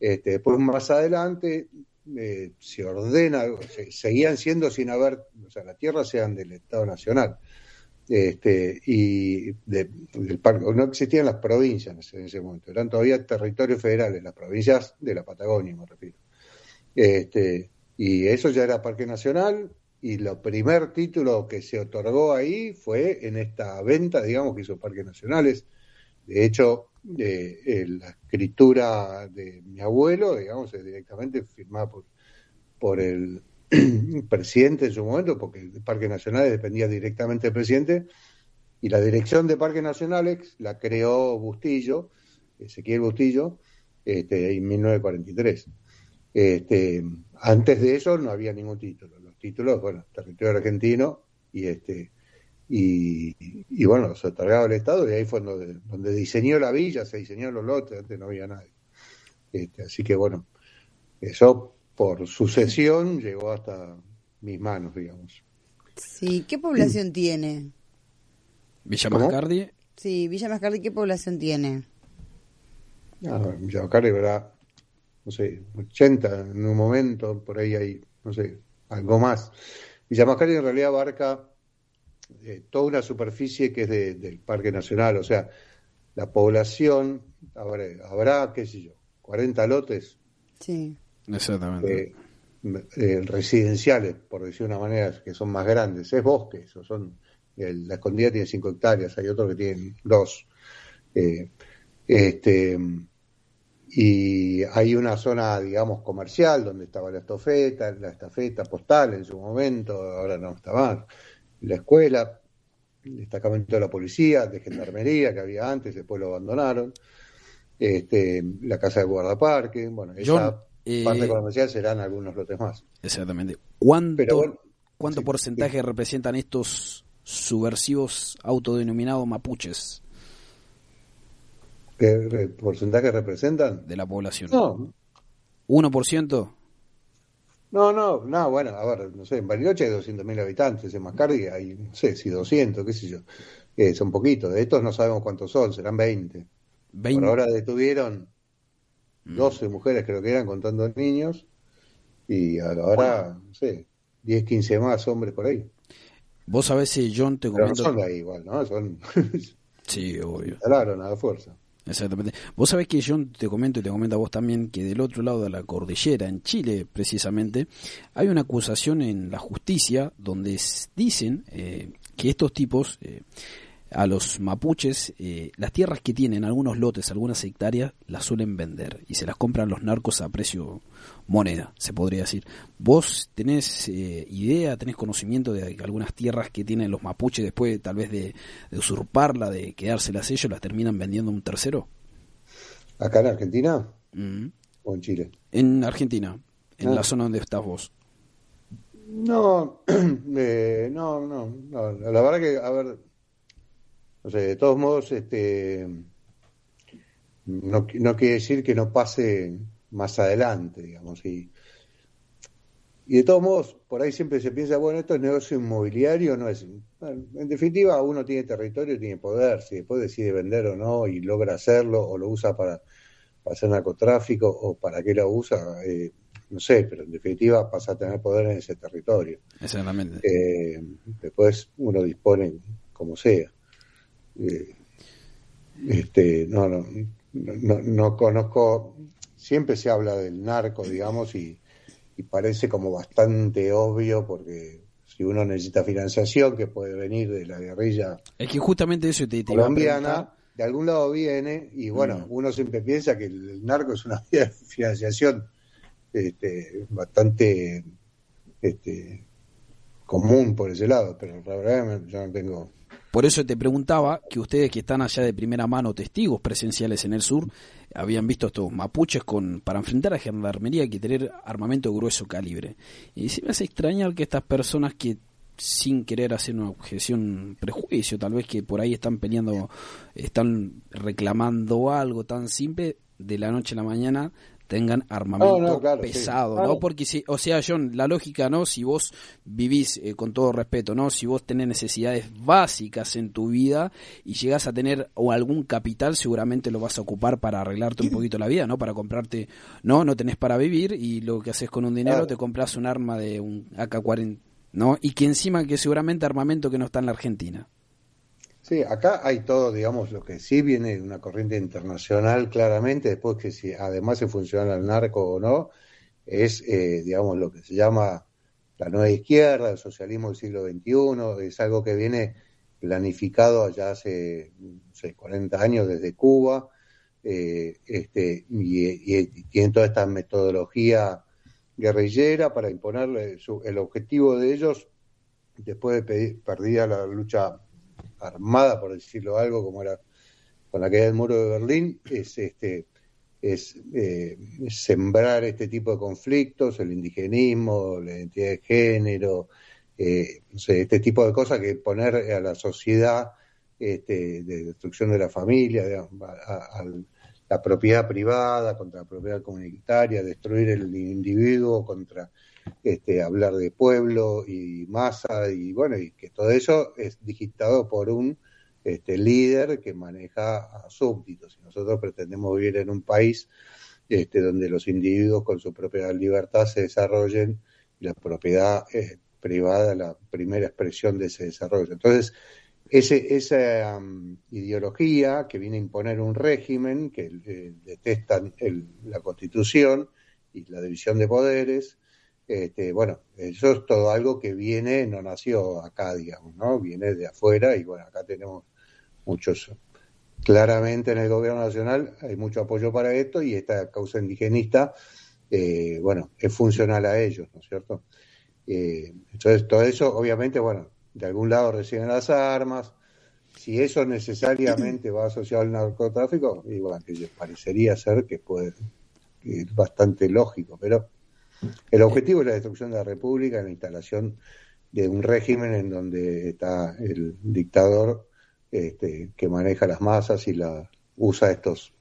este, después más adelante eh, se ordena, seguían siendo sin haber, o sea, las tierras sean del Estado Nacional este, y del parque, no existían las provincias en ese momento, eran todavía territorios federales, las provincias de la Patagonia, me refiero. Este, y eso ya era Parque Nacional, y el primer título que se otorgó ahí fue en esta venta, digamos, que hizo Parques Nacionales. De hecho, eh, la escritura de mi abuelo, digamos, es directamente firmada por, por el presidente en su momento, porque el Parque Nacional dependía directamente del presidente, y la dirección de Parques Nacionales la creó Bustillo, Ezequiel Bustillo, este, en 1943. Este, antes de eso no había ningún título. Los títulos, bueno, territorio argentino y este y, bueno, se otorgaba el Estado y ahí fue donde, donde, diseñó la villa, se diseñó los lotes, antes no había nadie. Este, así que bueno, eso por sucesión llegó hasta mis manos, digamos. Sí, ¿qué población tiene? Villa Mascardi. Sí, Villa Mascardi, ¿qué población tiene? Ah, Villa Mascardi, ¿verdad? No sé, 80 en un momento, por ahí hay, no sé, algo más. Villa Mascardi en realidad abarca eh, toda una superficie que es del Parque Nacional, o sea, la población, habrá, habrá qué sé yo, 40 lotes. Sí. Exactamente. Eh, eh, residenciales, por decir una manera, que son más grandes. Es bosque, eso son. la escondida tiene 5 hectáreas, hay otros que tienen 2. este, y hay una zona, digamos, comercial donde estaba la estafeta, la estafeta postal en su momento, ahora no está más, la escuela, el destacamento de la policía, de gendarmería que había antes, después lo abandonaron, este, la casa de guardaparque, bueno, esa eh, parte comercial serán algunos lotes más. Exactamente. ¿Cuánto, Pero bueno, ¿cuánto sí, porcentaje representan estos subversivos autodenominados mapuches ¿Qué porcentaje representan? de la población? No, ¿1%? no, no, no, bueno, a ver, no sé, en Bariloche hay 200.000 habitantes, en Mascardi hay, no sé, si 200, qué sé yo, eh, son poquitos, de estos no sabemos cuántos son, serán 20. 20. Por ahora detuvieron. 12 mujeres, creo que eran, contando niños, y ahora, no sé, 10, 15 más hombres por ahí. Vos sabés si John te Pero no comento... son ahí igual, ¿no? Son, Sí, obvio. instalaron a la fuerza. Exactamente. Vos sabés que yo te comento y te comento a vos también que del otro lado de la cordillera, en Chile precisamente, hay una acusación en la justicia donde dicen eh, que estos tipos, eh, a los mapuches, eh, las tierras que tienen, algunos lotes, algunas hectáreas, las suelen vender y se las compran los narcos a precio moneda, se podría decir. ¿Vos tenés eh, idea, tenés conocimiento de algunas tierras que tienen los mapuches después tal vez de, de usurparla, de quedárselas ellos, las terminan vendiendo a un tercero? ¿Acá en Argentina Mm. o en Chile? En Argentina, en Ah. la zona donde estás vos. No, eh, no, no, no, la verdad que, a ver, no sé, de todos modos, este, no, no quiere decir que no pase más adelante, digamos, y, y de todos modos, por ahí siempre se piensa, bueno, esto es negocio inmobiliario, no es, bueno, en definitiva, uno tiene territorio, tiene poder, si después decide vender o no y logra hacerlo o lo usa para, para hacer narcotráfico o para qué lo usa, eh, no sé, pero en definitiva pasa a tener poder en ese territorio. Exactamente. Eh, después uno dispone como sea. Eh, este, no, no, no, no conozco, siempre se habla del narco, digamos, y, y parece como bastante obvio porque si uno necesita financiación que puede venir de la guerrilla Es que justamente eso te, te iba a colombiana, de algún lado viene, y bueno, Mm. uno siempre piensa que el, narco es una financiación este, bastante este, común por ese lado, pero la verdad yo no tengo... Por eso te preguntaba que ustedes que están allá de primera mano, testigos presenciales en el sur, habían visto estos mapuches con para enfrentar a gendarmería que tener armamento grueso calibre. Y se me hace extrañar que estas personas que sin querer hacer una objeción, prejuicio, tal vez que por ahí están peleando, están reclamando algo tan simple, de la noche a la mañana tengan armamento No, no, claro, sí. pesado, Claro. ¿no? Porque si, o sea, John, la lógica, ¿no? Si vos vivís, eh, con todo respeto, ¿no? Si vos tenés necesidades básicas en tu vida y llegás a tener o algún capital, seguramente lo vas a ocupar para arreglarte un poquito la vida, ¿no? Para comprarte, no, no tenés para vivir y lo que haces con un dinero Claro. te compras un arma de un AK-40, ¿no? Y que encima que seguramente armamento que no está en la Argentina. Sí, acá hay todo, digamos, lo que sí viene de una corriente internacional claramente, después que si además se funciona el narco o no, es, eh, digamos, lo que se llama la nueva izquierda, el socialismo del siglo XXI, es algo que viene planificado ya hace, no sé, 40 años desde Cuba, eh, este, y, y tienen toda esta metodología guerrillera para imponerle su- el objetivo de ellos, después de pedir, perdida la lucha armada, por decirlo algo, como era con la caída del muro de Berlín, es este es eh, sembrar este tipo de conflictos, el indigenismo, la identidad de género, eh, no sé, este tipo de cosas que poner a la sociedad este, de destrucción de la familia, a la propiedad privada contra la propiedad comunitaria, destruir el individuo contra este, hablar de pueblo y masa y bueno, y que todo eso es digitado por un este, líder que maneja a súbditos. Y nosotros pretendemos vivir en un país este, donde los individuos con su propia libertad se desarrollen la propiedad eh, privada la primera expresión de ese desarrollo. Entonces, ese, esa um, ideología que viene a imponer un régimen que eh, detesta la constitución y la división de poderes, este, bueno, eso es todo algo que viene, no nació acá, digamos, ¿no? Viene de afuera y bueno, acá tenemos muchos, claramente en el gobierno nacional hay mucho apoyo para esto y esta causa indigenista, eh, bueno, es funcional a ellos, ¿no es cierto? Eh, entonces, todo eso, obviamente, bueno, de algún lado reciben las armas. Si eso necesariamente va asociado al narcotráfico, igual que parecería ser que puede, que es bastante lógico, pero el objetivo es la destrucción de la República, la instalación de un régimen en donde está el dictador este, que maneja las masas y la usa estos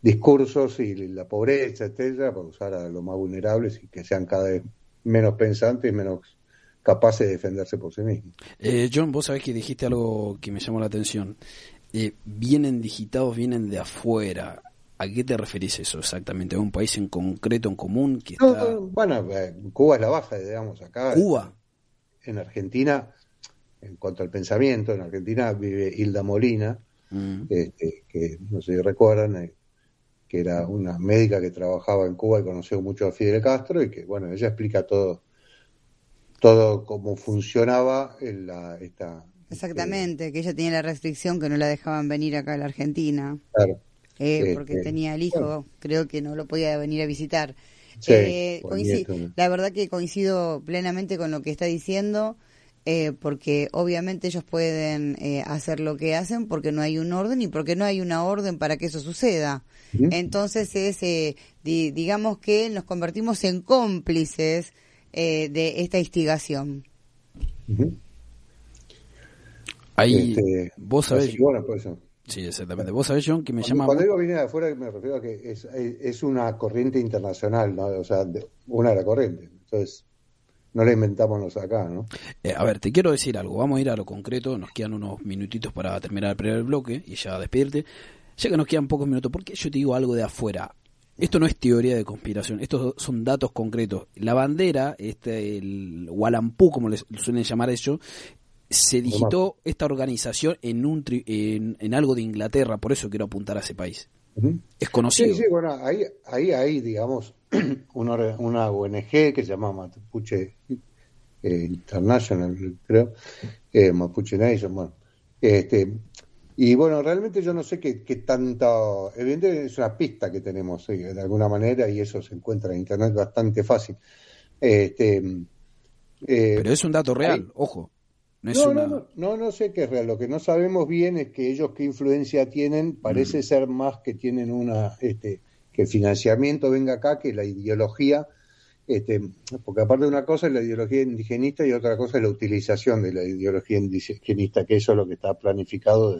discursos y la pobreza, etcétera, para usar a los más vulnerables y que sean cada vez menos pensantes y menos capaces de defenderse por sí mismos. Eh, John, vos sabés que dijiste algo que me llamó la atención. Eh, vienen digitados, vienen de afuera. ¿A qué te referís eso exactamente? ¿A un país en concreto, en común? Que está... bueno, eh, Cuba es la base, digamos, acá. Cuba. En Argentina, en cuanto al pensamiento, en Argentina vive Hilda Molina, mm. este, que no sé si recuerdan, eh, que era una médica que trabajaba en Cuba y conoció mucho a Fidel Castro y que, bueno, ella explica todo, todo cómo funcionaba la, esta... Exactamente, que ella tenía la restricción que no la dejaban venir acá a la Argentina. Claro. Eh, porque tenía el hijo, creo que no lo podía venir a visitar. Eh, la verdad que coincido plenamente con lo que está diciendo. Eh, porque obviamente ellos pueden eh, hacer lo que hacen porque no hay un orden y porque no hay una orden para que eso suceda. Entonces es, eh, digamos que nos convertimos en cómplices de esta instigación. Ahí, este, vos sabés... Sí, exactamente. Vos sabés, John, que me llama... Cuando digo viene de afuera me refiero a que es, es una corriente internacional, ¿no? O sea, una de las corrientes. Entonces, no la inventamos acá, ¿no? Eh, a ver, te quiero decir algo, vamos a ir a lo concreto, nos quedan unos minutitos para terminar el primer bloque y ya despedirte. Ya que nos quedan pocos minutos, ¿por qué yo te digo algo de afuera? Esto no es teoría de conspiración, estos son datos concretos. La bandera, este, el Walampú, como les suelen llamar ellos, se digitó esta organización en, un en, algo de Inglaterra, por eso quiero apuntar a ese país. Es conocido. Sí, sí, bueno, ahí, ahí, ahí digamos, una, una ONG que se llama Mapuche eh, International, creo, eh, Mapuche Nation, bueno. Este, y bueno, realmente yo no sé qué, qué tanto, evidentemente es una pista que tenemos de alguna manera y eso se encuentra en Internet bastante fácil. Este, eh, Pero es un dato real, ojo. No, no, no, no, sé qué es real. Lo que no sabemos bien es que ellos qué influencia tienen. Parece mm. ser más que tienen una, este, que el financiamiento venga acá, que la ideología, este, porque aparte de una cosa es la ideología indigenista y otra cosa es la utilización de la ideología indigenista, que eso es lo que está planificado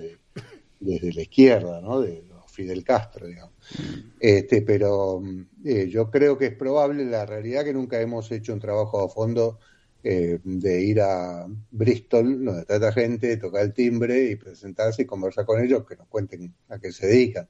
desde la izquierda, ¿no? De Fidel Castro, digamos. Mm. Este, pero eh, yo creo que es probable, la realidad que nunca hemos hecho un trabajo a fondo eh, de ir a Bristol, donde está esta gente, tocar el timbre y presentarse y conversar con ellos, que nos cuenten a qué se dedican.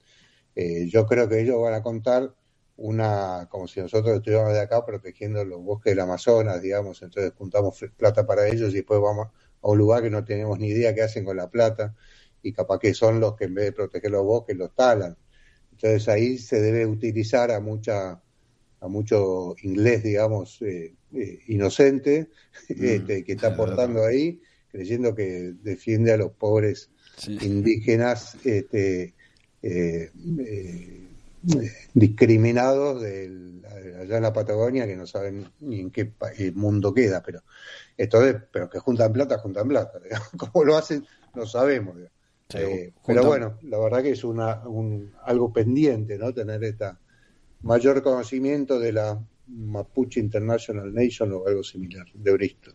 Eh, yo creo que ellos van a contar una, como si nosotros estuviéramos de acá protegiendo los bosques del Amazonas, digamos, entonces juntamos plata para ellos y después vamos a un lugar que no tenemos ni idea qué hacen con la plata y capaz que son los que en vez de proteger los bosques los talan. Entonces ahí se debe utilizar a mucha a mucho inglés, digamos, eh, eh, inocente, mm, este, que está aportando ahí, creyendo que defiende a los pobres indígenas este, eh, discriminados allá en la Patagonia, que no saben ni en qué mundo queda, pero entonces, pero que juntan plata, juntan plata. Como lo hacen, no sabemos. pero bueno, la verdad que es una, un, algo pendiente, ¿no? Tener esta mayor conocimiento de la Mapuche International Nation o algo similar, de Bristol.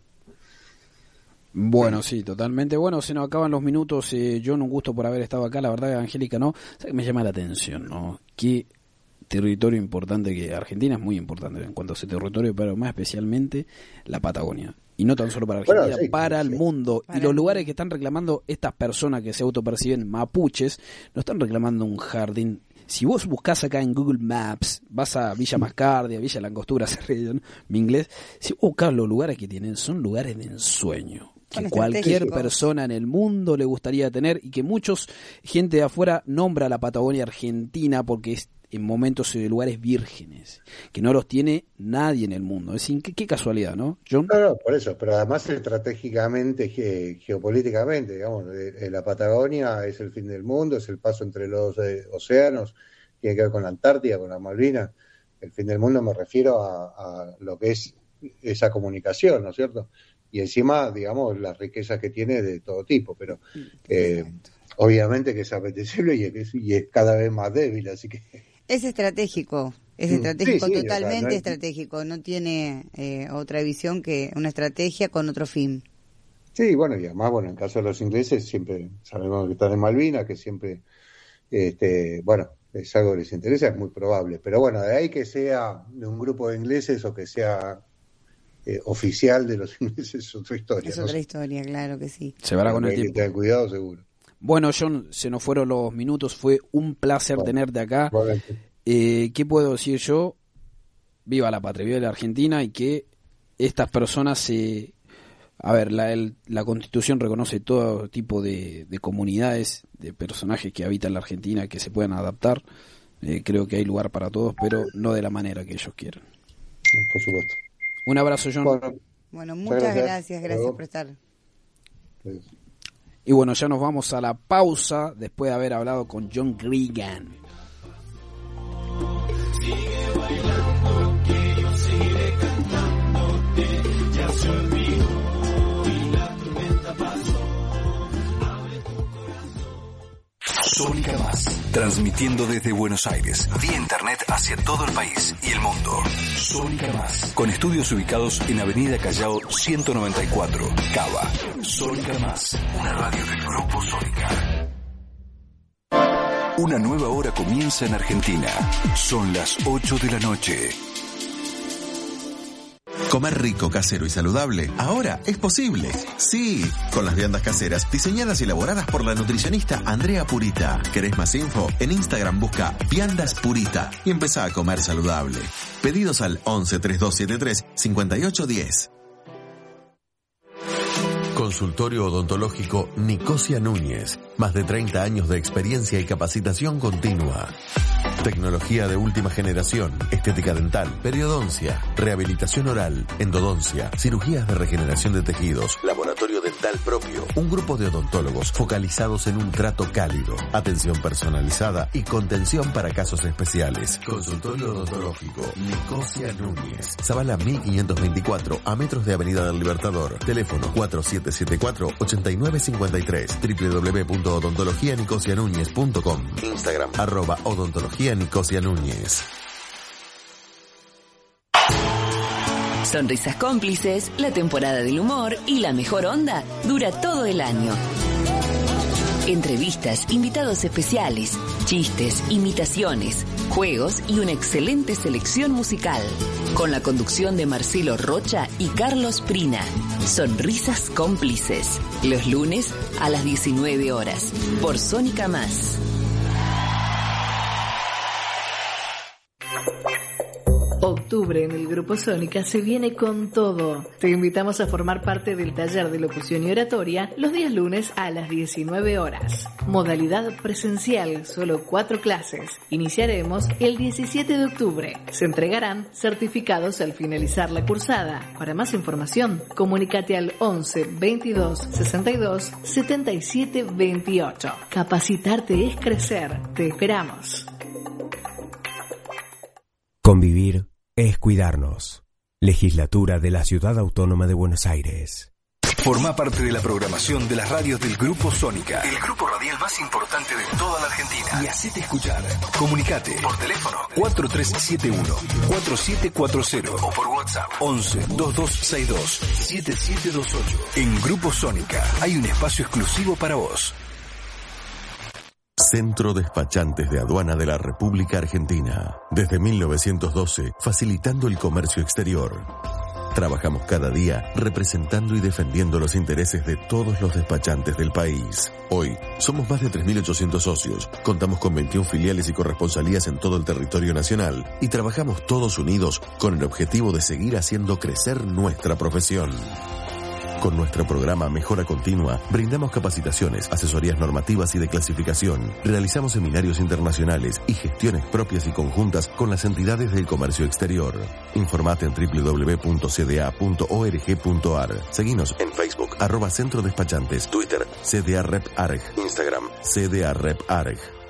Bueno, sí, totalmente. Bueno, se nos acaban los minutos. Eh, yo no un gusto por haber estado acá. La verdad, Angélica, ¿no? me llama la atención, ¿no? Qué territorio importante que Argentina es muy importante en cuanto a ese territorio, pero más especialmente la Patagonia. Y no tan solo para Argentina, para el mundo. y los lugares que están reclamando estas personas que se autoperciben mapuches, no están reclamando un jardín Si vos buscas acá en Google Maps, vas a Villa Mascardia, Villa Langostura, mi inglés, si vos buscas los lugares que tienen, son lugares de ensueño que cualquier persona en el mundo le gustaría tener y que muchos, gente de afuera, nombra la Patagonia Argentina porque es en momentos de lugares vírgenes, que no los tiene nadie en el mundo. Es qué, qué casualidad, ¿no, John? No, no, por eso, pero además estratégicamente, geopolíticamente, digamos, la Patagonia es el fin del mundo, es el paso entre los eh, océanos, tiene que ver con la Antártida, con la Malvinas. El fin del mundo me refiero a lo que es esa comunicación, ¿no es cierto? y encima, digamos, las riquezas que tiene de todo tipo, pero eh, obviamente que es apetecible y es, y es cada vez más débil, así que... Es estratégico, es mm. estratégico, totalmente estratégico, no tiene eh, otra visión que una estrategia con otro fin. Sí, bueno, y además, bueno, en el caso de los ingleses, siempre sabemos que están en Malvinas, que siempre, este, bueno, es algo que les interesa, es muy probable. Pero bueno, de ahí que sea de un grupo de ingleses o que sea eh, oficial de los ingleses es otra historia. Es otra historia, claro que sí. Se verá con el tiempo. tener cuidado, seguro. Bueno, John, se nos fueron los minutos. Fue un placer tenerte acá. Eh, ¿Qué puedo decir yo? Viva la patria, viva la Argentina y que estas personas se... A ver, la, la Constitución reconoce todo tipo de, comunidades, de personajes que habitan la Argentina, que se puedan adaptar. Eh, creo que hay lugar para todos, pero no de la manera que ellos quieran. Por supuesto. Un abrazo, John. Bueno, muchas gracias, gracias, por estar. Y bueno, ya nos vamos a la pausa después de haber hablado con John Gregan. Sigue bailando, que yo seguiré cantándote, ya se olvidó y la tormenta pasó. Sónica Más, transmitiendo desde Buenos Aires, vía internet hacia todo el país y el mundo. Sónica Más, con estudios ubicados en Avenida Callao 194, Cava. Sónica Más, una radio del Grupo Sónica. Una nueva hora comienza en Argentina. Son las 8 de la noche. Comer rico, casero y saludable ahora es posible. Sí, con las viandas caseras diseñadas y elaboradas por la nutricionista Andrea Purita. ¿Querés más info? En Instagram busca Viandas Purita y empezá a comer saludable. Pedidos al 11 3273 5810. Consultorio Odontológico Nicosia Núñez. Más de 30 años de experiencia y capacitación continua. Tecnología de última generación, estética dental, periodoncia, rehabilitación oral, endodoncia, cirugías de regeneración de tejidos, laboratorio dental propio, un grupo de odontólogos focalizados en un trato cálido, atención personalizada y contención para casos especiales. Consultorio odontológico Nicosia Núñez, Zavala 1524 a metros de Avenida del Libertador. Teléfono 4774-8953 www.odontologianicosianúñez.com Instagram arroba odontología Nicosia Núñez. Sonrisas cómplices, la temporada del humor y la mejor onda dura todo el año. Entrevistas, invitados especiales, chistes, imitaciones, juegos y una excelente selección musical. Con la conducción de Marcelo Rocha y Carlos Prina. Sonrisas cómplices. Los lunes a las 19 horas. Por Sónica Más. Octubre en el Grupo Sónica se viene con todo. Te invitamos a formar parte del taller de locución y oratoria los días lunes a las 19 horas. Modalidad presencial, solo cuatro clases. Iniciaremos el 17 de octubre. Se entregarán certificados al finalizar la cursada. Para más información, comunícate al 11 22 62 77 28. Capacitarte es crecer. Te esperamos. Convivir es cuidarnos. Legislatura de la Ciudad Autónoma de Buenos Aires. Forma parte de la programación de las radios del Grupo Sónica, el grupo radial más importante de toda la Argentina. Y hacete escuchar. Comunicate por teléfono 4371-4740 o por WhatsApp 11 2262 7728. En Grupo Sónica hay un espacio exclusivo para vos. Centro Despachantes de Aduana de la República Argentina. Desde 1912, facilitando el comercio exterior. Trabajamos cada día representando y defendiendo los intereses de todos los despachantes del país. Hoy somos más de 3.800 socios, contamos con 21 filiales y corresponsalías en todo el territorio nacional y trabajamos todos unidos con el objetivo de seguir haciendo crecer nuestra profesión. Con nuestro programa Mejora Continua, brindamos capacitaciones, asesorías normativas y de clasificación. Realizamos seminarios internacionales y gestiones propias y conjuntas con las entidades del comercio exterior. Informate en www.cda.org.ar. Seguinos en Facebook, arroba Centro Despachantes, Twitter, CDA Rep ARG, Instagram, CDA Rep ARG.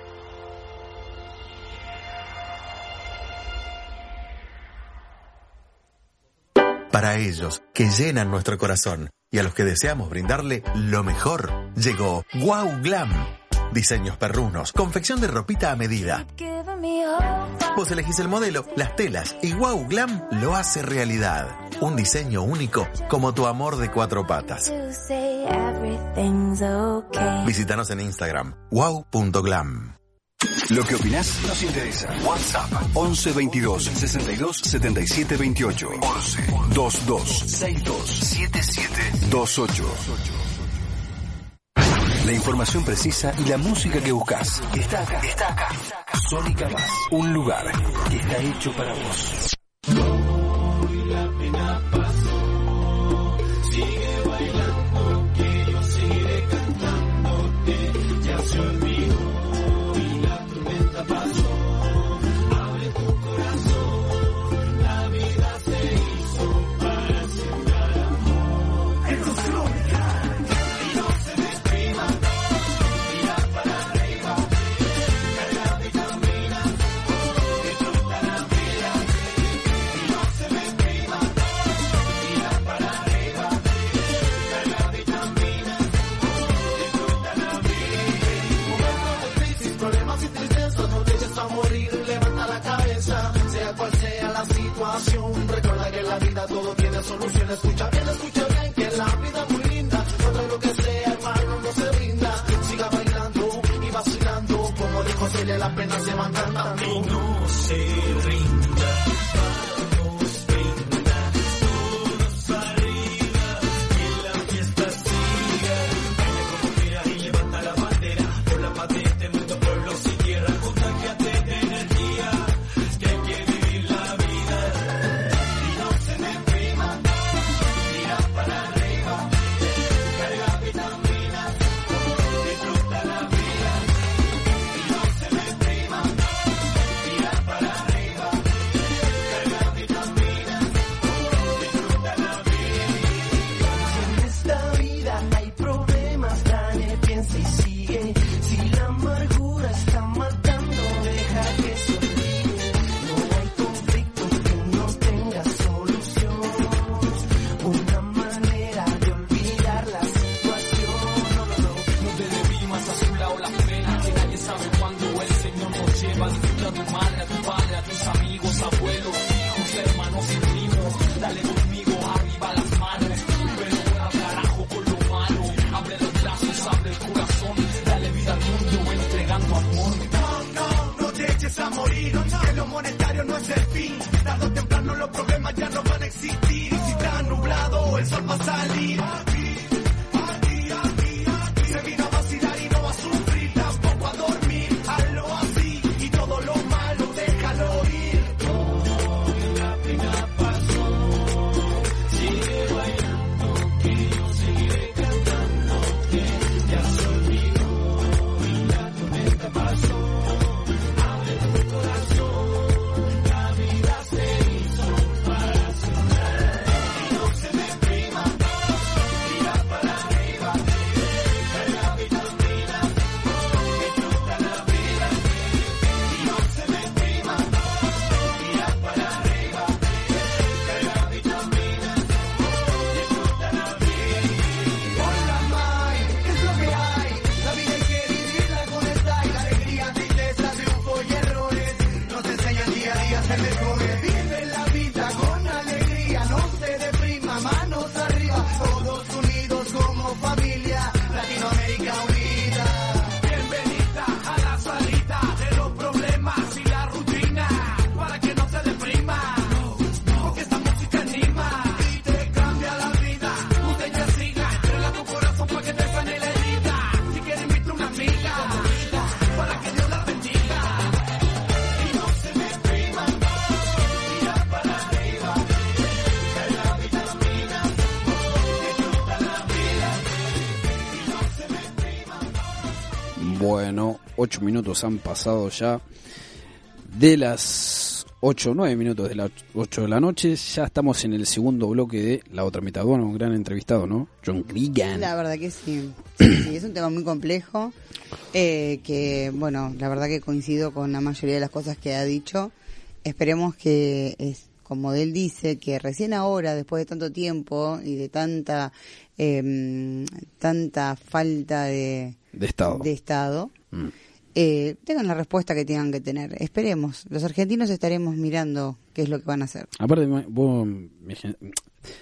Para ellos, que llenan nuestro corazón y a los que deseamos brindarle lo mejor, llegó Wow Glam. Diseños perrunos, confección de ropita a medida. Vos elegís el modelo, las telas y Wow Glam lo hace realidad. Un diseño único como tu amor de cuatro patas. Visítanos en Instagram, wow.glam. Lo que opinás nos interesa. WhatsApp 11 22 62 77 28 11 22 62 77 28. La información precisa y la música que buscas está acá. Está acá. Sónica Más, un lugar que está hecho para vos. La vida todo tiene solución. Escucha bien, escucha bien, que la vida es muy linda. Contra lo que sea, hermano, no se rinda. Siga bailando y vacilando, como dijo Celia, las penas se van cantando. No se rinda. 8 minutos han pasado ya de las 8 o 9 minutos de las 8 de la noche. Ya estamos en el segundo bloque de La Otra Mitad. Bueno, un gran entrevistado, ¿no? John Cregan. La verdad que sí. Sí, sí, es un tema muy complejo. eh, que, bueno, la verdad que coincido con la mayoría de las cosas que ha dicho. Esperemos que, es, como él dice, que recién ahora, después de tanto tiempo y de tanta, eh, tanta falta de, De Estado. de Estado, Mm. Eh, tengan la respuesta que tengan que tener. Esperemos. Los argentinos estaremos mirando qué es lo que van a hacer. Aparte, vos, me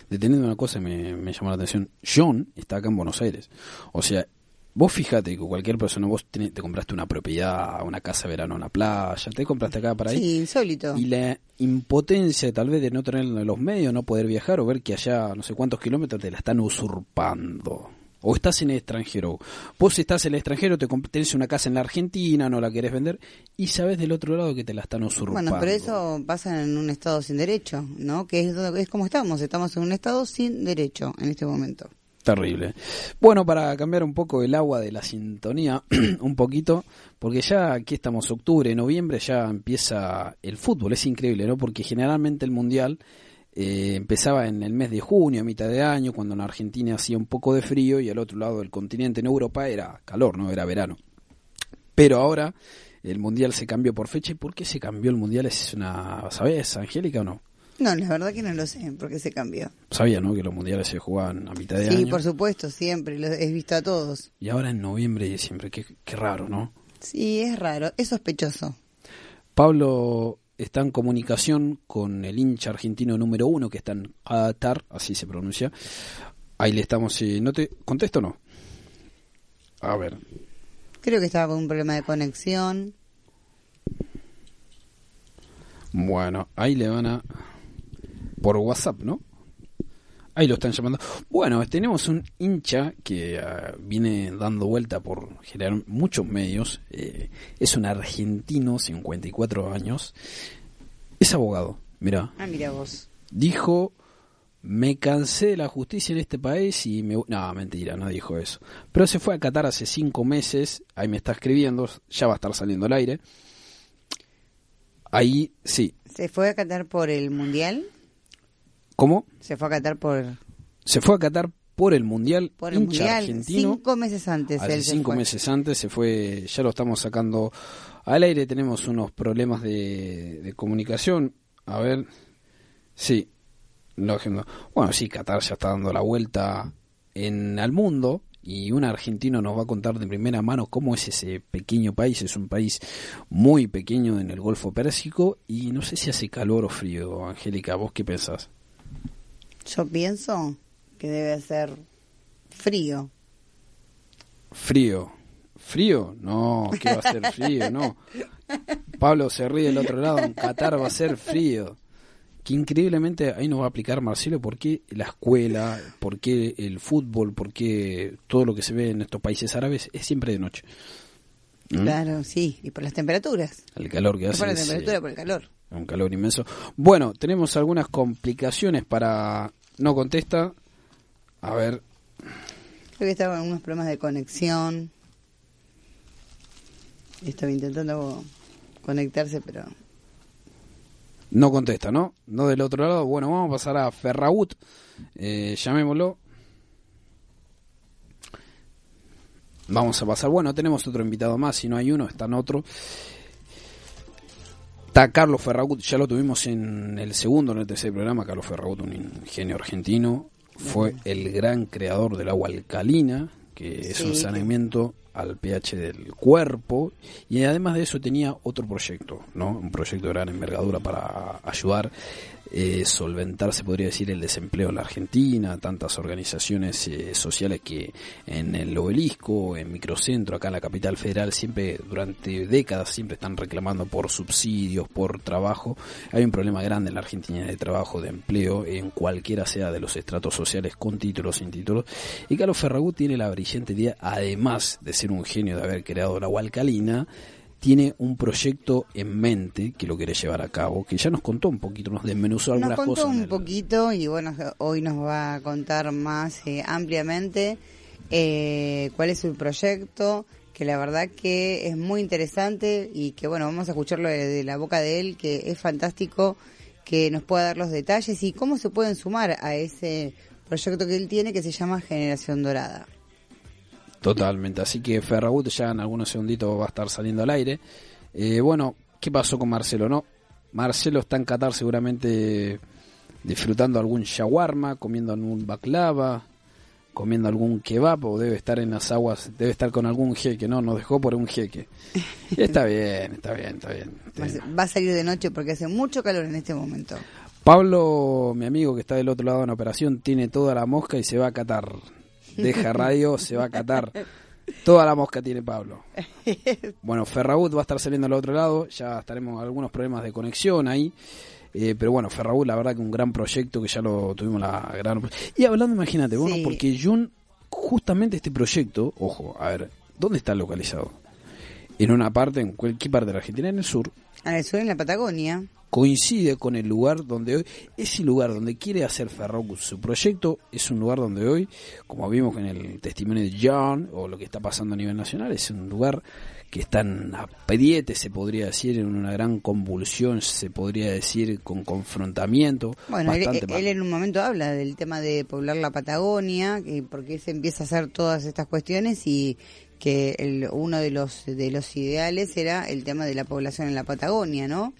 deteniendo una cosa me, me llamó la atención. John está acá en Buenos Aires. O sea, vos fíjate que cualquier persona, vos tenés- te compraste una propiedad, una casa de verano, una playa, te compraste acá para ahí. Sí, insólito. Y la impotencia tal vez de no tener los medios, no poder viajar o ver que allá no sé cuántos kilómetros te la están usurpando. O estás en el extranjero. Vos estás en el extranjero, te tenés una casa en la Argentina, no la querés vender y sabes del otro lado que te la están usurpando. Bueno, pero eso pasa en un estado sin derecho, ¿no? Que es, donde- es como estamos, estamos en un estado sin derecho en este momento. Terrible. Bueno, para cambiar un poco el agua de la sintonía, un poquito, porque ya aquí estamos octubre, noviembre, ya empieza el fútbol, es increíble, ¿no? Porque generalmente el Mundial eh, empezaba en el mes de junio, a mitad de año, cuando en Argentina hacía un poco de frío y al otro lado del continente, en Europa, era calor, ¿no? Era verano. Pero ahora el Mundial se cambió por fecha. ¿Y por qué se cambió el Mundial? ¿Es una... ¿Sabes, Angélica, o no? No, la verdad que no lo sé, porque se cambió. Sabía, ¿no? Que los Mundiales se jugaban a mitad de Sí, año. por supuesto, siempre, lo he visto a todos. Y ahora en noviembre y diciembre, qué, qué raro, ¿no? Sí, es raro, es sospechoso. Pablo está en comunicación con el hincha argentino número uno que está en Qatar, así se pronuncia. Ahí le estamos, eh, ¿no te contesto o no? A ver, Creo que estaba con un problema de conexión. bueno, ahí le van a... Por WhatsApp, ¿no? Ahí lo están llamando. Bueno, tenemos un hincha que ah, viene dando vuelta por generar muchos medios. eh, es un argentino, 54 años. Es abogado, mira. Ah, mira vos. dijo me cansé de la justicia en este país y me... No, mentira, no dijo eso. Pero se fue a Qatar hace cinco meses, ahí me está escribiendo, ya va a estar saliendo al aire. Ahí, sí. ¿Se fue a Qatar por el Mundial? ¿Cómo? Se fue a Qatar por, Se fue a Qatar por el Mundial, por el Mundial. argentino. Cinco meses antes. Él cinco meses antes se fue, ya lo estamos sacando al aire, tenemos unos problemas de, de comunicación. A ver, sí, no, no. bueno, sí, Qatar ya está dando la vuelta en al mundo y un argentino nos va a contar de primera mano cómo es ese pequeño país, es un país muy pequeño en el Golfo Pérsico y no sé si hace calor o frío, Angélica, ¿vos qué pensás? Yo pienso que debe ser frío. Frío. ¿Frío? No, ¿qué va a ser frío? No. Pablo se ríe del otro lado, en Qatar va a ser frío. Que increíblemente ahí nos va a aplicar Marcelo por qué la escuela, por qué el fútbol, por qué todo lo que se ve en estos países árabes es siempre de noche. ¿Mm? Claro, sí. Y por las temperaturas. El calor que hace por la temperatura, eh, por el calor. Un calor inmenso. Bueno, tenemos algunas complicaciones para... No contesta. A ver, Creo que estaba con unos problemas de conexión. Estaba intentando conectarse, pero No contesta, ¿no? No del otro lado. Bueno, vamos a pasar a Ferragut. Eh, llamémoslo. Vamos a pasar. Bueno, tenemos otro invitado más. Si no hay uno, está en otro. Está Carlos Ferragut. Ya lo tuvimos en el segundo, en el tercer programa. Carlos Ferragut, un ingenio argentino. Fue el gran creador del agua alcalina, que es un saneamiento al pH del cuerpo y además de eso tenía otro proyecto, ¿no? Un proyecto de gran envergadura para ayudar eh, solventar, se podría decir, el desempleo en la Argentina, tantas organizaciones eh, sociales que en el obelisco, en microcentro, acá en la capital federal, siempre durante décadas siempre están reclamando por subsidios, por trabajo. Hay un problema grande en la Argentina de trabajo, de empleo, en cualquiera sea de los estratos sociales, con títulos, sin títulos. Y Carlos Ferragut tiene la brillante idea, además de ser un genio de haber creado la Hualcalina, tiene un proyecto en mente que lo quiere llevar a cabo, que ya nos contó un poquito, nos desmenuzó Nos algunas contó cosas. en un el- poquito y bueno, hoy nos va a contar más eh, ampliamente eh, cuál es su proyecto, que la verdad que es muy interesante y que bueno, vamos a escucharlo de, de la boca de él, que es fantástico que nos pueda dar los detalles y cómo se pueden sumar a ese proyecto que él tiene que se llama Generación Dorada. Totalmente, así que Ferragut ya en algunos segunditos va a estar saliendo al aire. Eh, bueno, ¿qué pasó con Marcelo? No, Marcelo está en Qatar seguramente disfrutando algún shawarma, comiendo algún baklava, comiendo algún kebab o debe estar en las aguas, debe estar con algún jeque, no, nos dejó por un jeque. Está bien, está bien, está bien. Va a salir de noche porque hace mucho calor en este momento. Pablo, mi amigo que está del otro lado en operación, tiene toda la mosca y se va a catar. Deja radio, se va a catar. Toda la mosca tiene Pablo. Bueno, Ferragut va a estar saliendo al otro lado, ya estaremos algunos problemas de conexión ahí. Eh, pero bueno, Ferragut, la verdad que un gran proyecto que ya lo tuvimos la gran. Y hablando, imagínate, bueno, porque Jun, justamente este proyecto, ojo, a ver, ¿dónde está localizado? En una parte, en cualquier parte de la Argentina, en el sur, Al sur en la Patagonia. coincide con el lugar donde hoy, ese lugar donde quiere hacer Ferragut su proyecto, es un lugar donde hoy, como vimos en el testimonio de John, o lo que está pasando a nivel nacional, es un lugar que está en apriete, se podría decir, en una gran convulsión, se podría decir, con confrontamiento. Bueno, él, en un momento habla del tema de poblar la Patagonia, que porque se empieza a hacer todas estas cuestiones y que el, uno de los de los ideales era el tema de la población en la Patagonia, ¿no?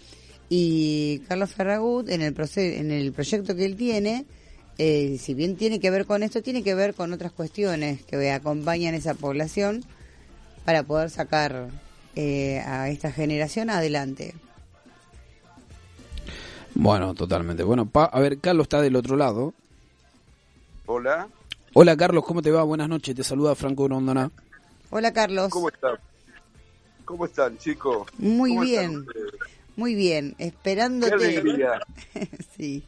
Y Carlos Ferragut en el proce- en el proyecto que él tiene, eh, si bien tiene que ver con esto, tiene que ver con otras cuestiones que acompañan esa población para poder sacar eh, a esta generación adelante. Bueno, totalmente. Bueno, pa- a ver, Carlos está del otro lado. Hola, Hola Carlos, ¿cómo te va? Buenas noches, te saluda Franco Rondona. Hola Carlos. ¿cómo están? ¿Cómo están, chicos? Muy ¿Cómo están bien. Muy bien, Qué esperándote. alegría, sí.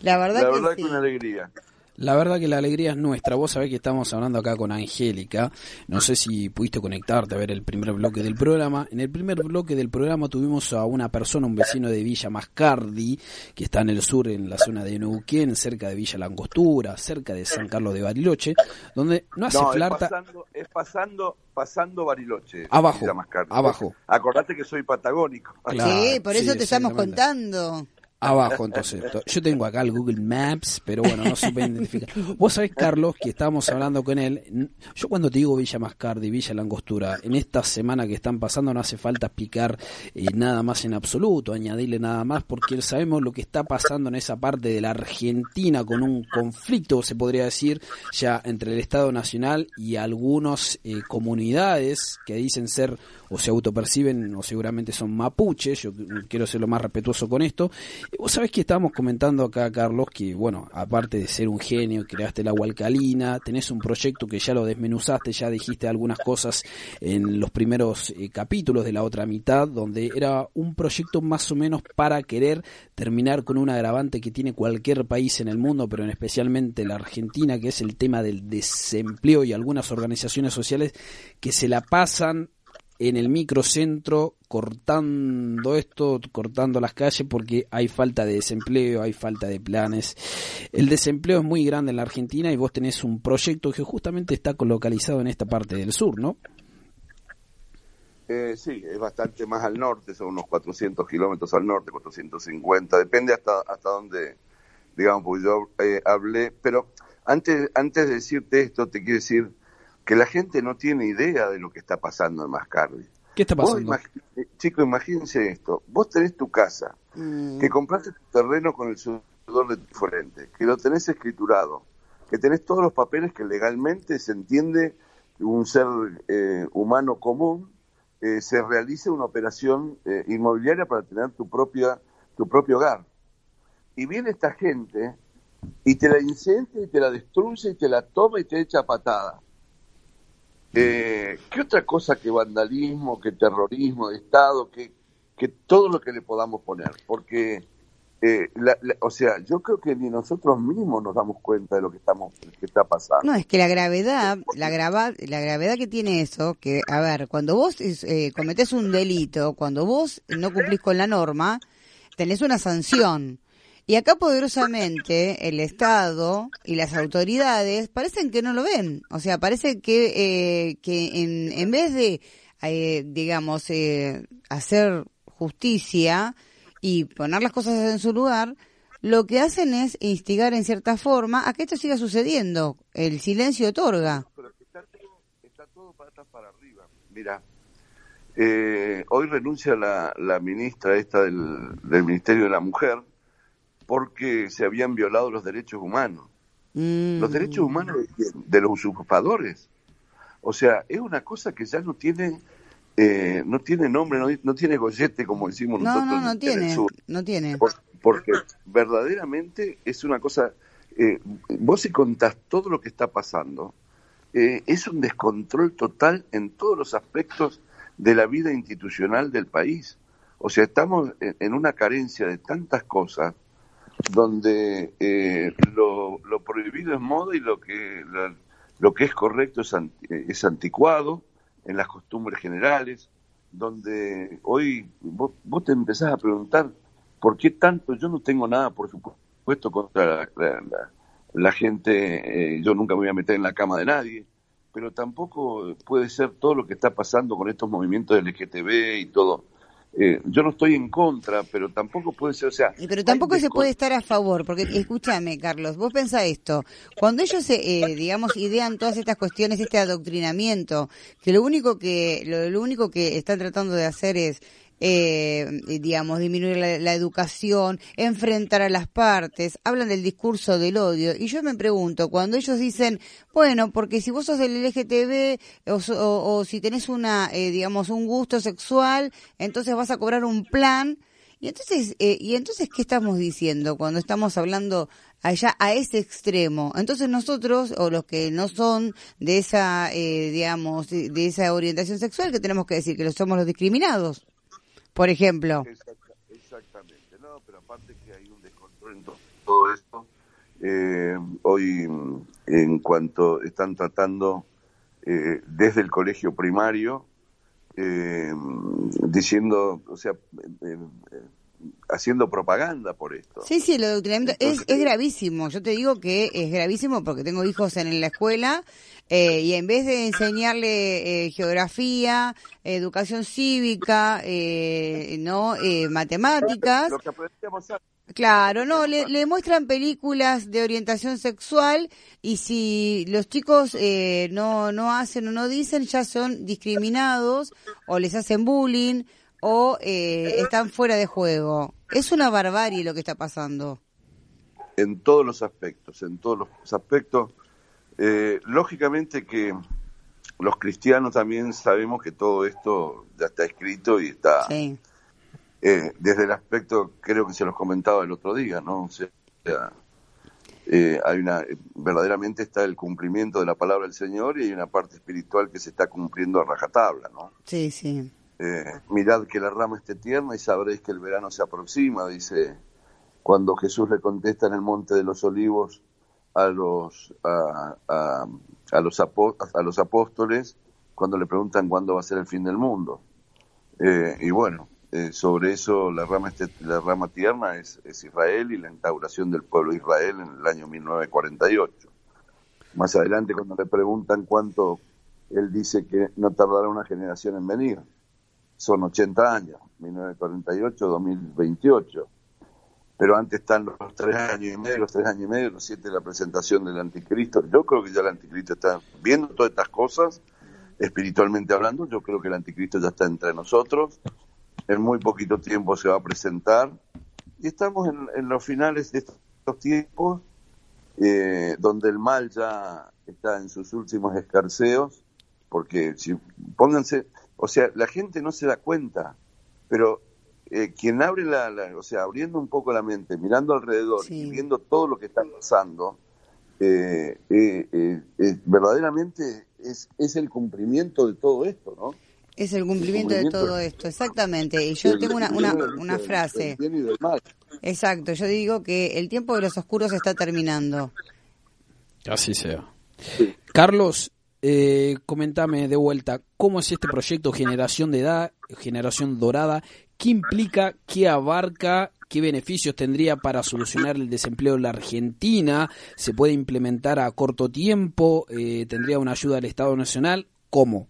La verdad, la que verdad sí. que una alegría. La verdad que la alegría es nuestra. Vos sabés que estamos hablando acá con Angélica. No sé si pudiste conectarte a ver el primer bloque del programa. En el primer bloque del programa tuvimos a una persona, un vecino de Villa Mascardi, que está en el sur, en la zona de Neuquén, cerca de Villa Langostura, cerca de San Carlos de Bariloche, donde no hace No, es pasando, es pasando, pasando Bariloche. Abajo, Villa Mascardi. abajo. Acordate que soy patagónico. Claro, sí, por eso sí, te estamos contando. Abajo, entonces. To- Yo tengo acá el Google Maps, pero bueno, no supe identificar. Vos sabés, Carlos, que estábamos hablando con él. Yo cuando te digo Villa Mascardi, Villa Langostura, en esta semana que están pasando no hace falta explicar eh, nada más en absoluto, añadirle nada más, porque sabemos lo que está pasando en esa parte de la Argentina con un conflicto, se podría decir, ya entre el Estado Nacional y algunas eh, comunidades que dicen ser o se autoperciben o seguramente son mapuches, yo quiero ser lo más respetuoso con esto. Vos sabés que estábamos comentando acá, Carlos, que bueno, aparte de ser un genio, creaste agua alcalina, tenés un proyecto que ya lo desmenuzaste, ya dijiste algunas cosas en los primeros eh, capítulos de la otra mitad, donde era un proyecto más o menos para querer terminar con un agravante que tiene cualquier país en el mundo, pero en especialmente la Argentina, que es el tema del desempleo y algunas organizaciones sociales que se la pasan en el microcentro cortando esto, cortando las calles porque hay falta de desempleo, hay falta de planes. El desempleo es muy grande en la Argentina y vos tenés un proyecto que justamente está localizado en esta parte del sur, ¿no? Eh, sí, es bastante más al norte, son unos 400 kilómetros al norte, 450, depende hasta hasta dónde, digamos, porque yo eh, hablé, pero antes, antes de decirte esto, te quiero decir que la gente no tiene idea de lo que está pasando en Mascardi. ¿Qué está pasando? eh, chicos, imagínense esto, vos tenés tu casa, Mm, que compraste tu terreno con el sudor de tu frente, que lo tenés escriturado, que tenés todos los papeles que legalmente se entiende un ser eh, humano común, eh, se realice una operación eh, inmobiliaria para tener tu propia tu propio hogar. Y viene esta gente y te la incendia y te la destruye y te la toma y te echa patada. Eh, ¿Qué otra cosa que vandalismo, que terrorismo de Estado, que, que todo lo que le podamos poner? Porque, eh, la- o sea, yo creo que ni nosotros mismos nos damos cuenta de lo que estamos que está pasando. No, es que la gravedad, la, grava, la gravedad que tiene eso, que, a ver, cuando vos eh, cometés un delito, cuando vos no cumplís con la norma, tenés una sanción. Y acá poderosamente el Estado y las autoridades parecen que no lo ven. O sea, parece que, eh, que en, en vez de, eh, digamos, eh, hacer justicia y poner las cosas en su lugar, lo que hacen es instigar en cierta forma a que esto siga sucediendo. El silencio otorga. Pero está está todo patas para arriba. Mira, eh, hoy renuncia la, la ministra esta del, del Ministerio de la Mujer porque se habían violado los derechos humanos. Mm. Los derechos humanos de, los usurpadores. O sea, es una cosa que ya no tiene eh, no tiene nombre, no, no tiene gollete como decimos No, nosotros no, no en el tiene, sur. no tiene. Por- porque verdaderamente es una cosa, eh, vos si contás todo lo que está pasando, eh, es un descontrol total en todos los aspectos de la vida institucional del país. O sea, estamos en una carencia de tantas cosas donde eh, lo, lo prohibido es moda y lo que, lo, que es correcto es, es anticuado en las costumbres generales, donde hoy vos, vos te empezás a preguntar por qué tanto, yo no tengo nada, por supuesto, contra la, la- la- gente, eh, yo nunca me voy a meter en la cama de nadie, pero tampoco puede ser todo lo que está pasando con estos movimientos LGTB y todo. Eh, yo no estoy en contra, pero tampoco puede ser, o sea... Y Pero tampoco se puede estar a favor, porque escúchame, Carlos, vos pensá esto, cuando ellos, eh, digamos, idean todas estas cuestiones, este adoctrinamiento, que lo único que, lo, lo único que están tratando de hacer es, eh, digamos, disminuir la, la educación, enfrentar a las partes, hablan del discurso del odio, y yo me pregunto, cuando ellos dicen, bueno, porque si vos sos del LGTB o, o- o si tenés una, eh, digamos, un gusto sexual, entonces vas a cobrar un plan, y entonces, eh, y entonces, ¿qué estamos diciendo cuando estamos hablando allá a ese extremo? Entonces nosotros, o los que no son de esa, eh, digamos, de, esa orientación sexual, que tenemos que decir que somos los discriminados, por ejemplo. Exacta- exactamente, no, pero aparte que hay un descontrol en to- todo esto. Eh, hoy, mm, en cuanto están tratando eh, desde el colegio primario, eh, diciendo, o sea, eh, eh, haciendo propaganda por esto. Sí, sí, el adoctrinamiento es, es gravísimo. Yo te digo que es gravísimo porque tengo hijos en la escuela eh, y en vez de enseñarle eh, geografía, educación cívica, eh, no eh, matemáticas, Lo que. Claro, no, le, le muestran películas de orientación sexual y si los chicos eh, no, no hacen o no dicen, ya son discriminados o les hacen bullying o eh, están fuera de juego. Es una barbarie lo que está pasando. en todos los aspectos, en todos los aspectos. Eh, lógicamente que los cristianos también sabemos que todo esto ya está escrito y está Sí. eh, desde el aspecto, creo que se los comentaba el otro día, ¿no? O sea, eh, hay una, verdaderamente está el cumplimiento de la palabra del Señor y hay una parte espiritual que se está cumpliendo a rajatabla, ¿no? Sí, sí. Eh, mirad que la rama esté tierna y sabréis que el verano se aproxima, dice cuando Jesús le contesta en el monte de los olivos a los a, a- los apo- a los apóstoles cuando le preguntan cuándo va a ser el fin del mundo. Eh, y bueno eh, sobre eso la rama este- la rama tierna es, es Israel y la instauración del pueblo de Israel en el año 1948 más adelante cuando le preguntan cuánto él dice que no tardará una generación en venir son 80 años, 1948-2028. Pero antes están los tres años y medio, los tres años y medio, los siete de la presentación del anticristo. Yo creo que ya el anticristo está viendo todas estas cosas, espiritualmente hablando, yo creo que el anticristo ya está entre nosotros. En muy poquito tiempo se va a presentar. Y estamos en, en los finales de estos tiempos, eh, donde el mal ya está en sus últimos escarceos, porque si pónganse, o sea, la gente no se da cuenta, pero eh, quien abre la, la- o sea, abriendo un poco la mente, mirando alrededor Sí. y viendo todo lo que está pasando, eh, eh, eh, eh, verdaderamente es, es el cumplimiento de todo esto, ¿no? Es el cumplimiento de cumplimiento. todo esto, exactamente. Y yo tengo una, una, frase. del bien y del mal. Exacto, yo digo que el tiempo de los oscuros está terminando. Así sea. Carlos, eh, comentame de vuelta, ¿cómo es este proyecto Generación de Edad, Generación Dorada? ¿Qué implica, qué abarca, qué beneficios tendría para solucionar el desempleo en la Argentina? ¿Se puede implementar a corto tiempo? Eh, ¿Tendría una ayuda del Estado Nacional? ¿Cómo?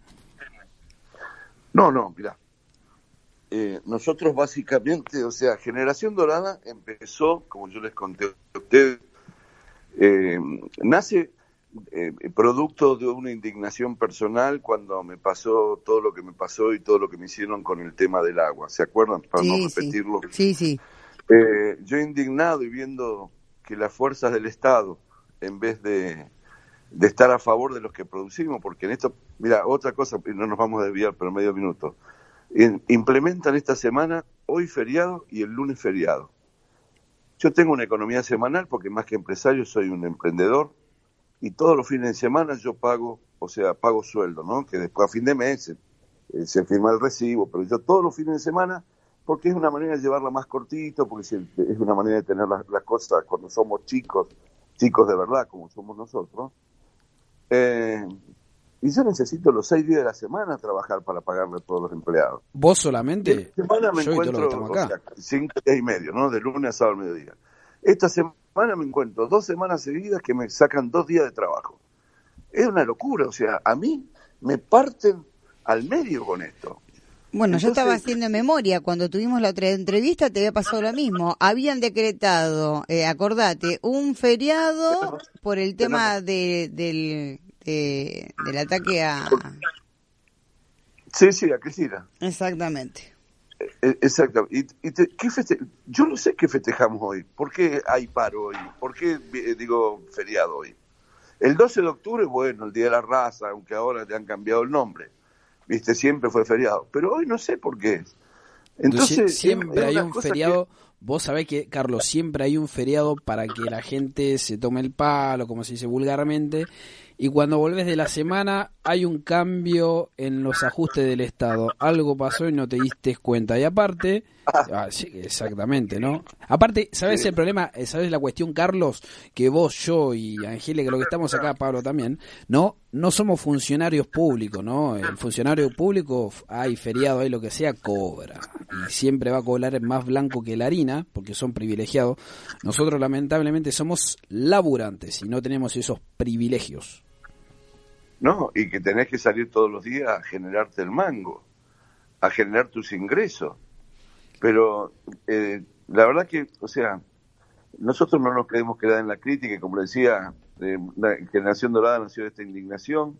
No, no, mira. Eh, nosotros básicamente, o sea, Generación Dorada empezó, como yo les conté a ustedes, eh, nace eh, producto de una indignación personal cuando me pasó todo lo que me pasó y todo lo que me hicieron con el tema del agua. ¿Se acuerdan? Para no repetirlo. Sí, sí. Eh, yo indignado y viendo que las fuerzas del Estado, en vez de, de estar a favor de los que producimos, porque en esto, mira, otra cosa, y no nos vamos a desviar, pero medio minuto, implementan esta semana hoy feriado y el lunes feriado. Yo tengo una economía semanal porque más que empresario soy un emprendedor y todos los fines de semana yo pago, o sea, pago sueldo, ¿no? Que después a fin de mes eh, se firma el recibo, pero yo todos los fines de semana, porque es una manera de llevarla más cortito, porque es una manera de tener las, cosas cuando somos chicos, chicos de verdad, como somos nosotros. Eh, y yo necesito los seis días de la semana trabajar para pagarle a todos los empleados. ¿Vos solamente? Esta semana me encuentro, o sea, cinco días y medio, ¿no? De lunes a sábado al mediodía. Esta semana me encuentro dos semanas seguidas que me sacan dos días de trabajo. Es una locura, o sea, a mí me parten al medio con esto. Bueno, yo estaba haciendo memoria, cuando tuvimos la otra entrevista te había pasado lo mismo. Habían decretado, eh, acordate, un feriado por el tema de, del, del ataque a... Sí, sí, a Cristina. Exactamente. Eh, exacto. ¿Y, ¿qué Yo no sé qué festejamos hoy. ¿Por qué hay paro hoy? ¿Por qué eh, digo feriado hoy? El 12 de octubre, bueno, el Día de la Raza, aunque ahora le han cambiado el nombre. Viste, siempre fue feriado. Pero hoy no sé por qué. Entonces, siempre hay un feriado. Vos sabés que, Carlos, siempre hay un feriado para que la gente se tome el palo, como se dice vulgarmente, y cuando volvés de la semana hay un cambio en los ajustes del Estado. Algo pasó y no te diste cuenta. Y aparte, ah, sí, exactamente, ¿no? Aparte, ¿sabes el problema? ¿Sabes la cuestión, Carlos? Que vos, yo y Angélica, lo que estamos acá, Pablo también, ¿no? No somos funcionarios públicos, ¿no? El funcionario público, hay feriado, hay lo que sea, cobra. Y siempre va a cobrar más blanco que la harina, porque son privilegiados. Nosotros, lamentablemente, somos laburantes y no tenemos esos privilegios. No, y que tenés que salir todos los días a generarte el mango, a generar tus ingresos. Pero eh, la verdad que, o sea, nosotros no nos queremos quedar en la crítica, y como decía, eh, la generación dorada nació de esta indignación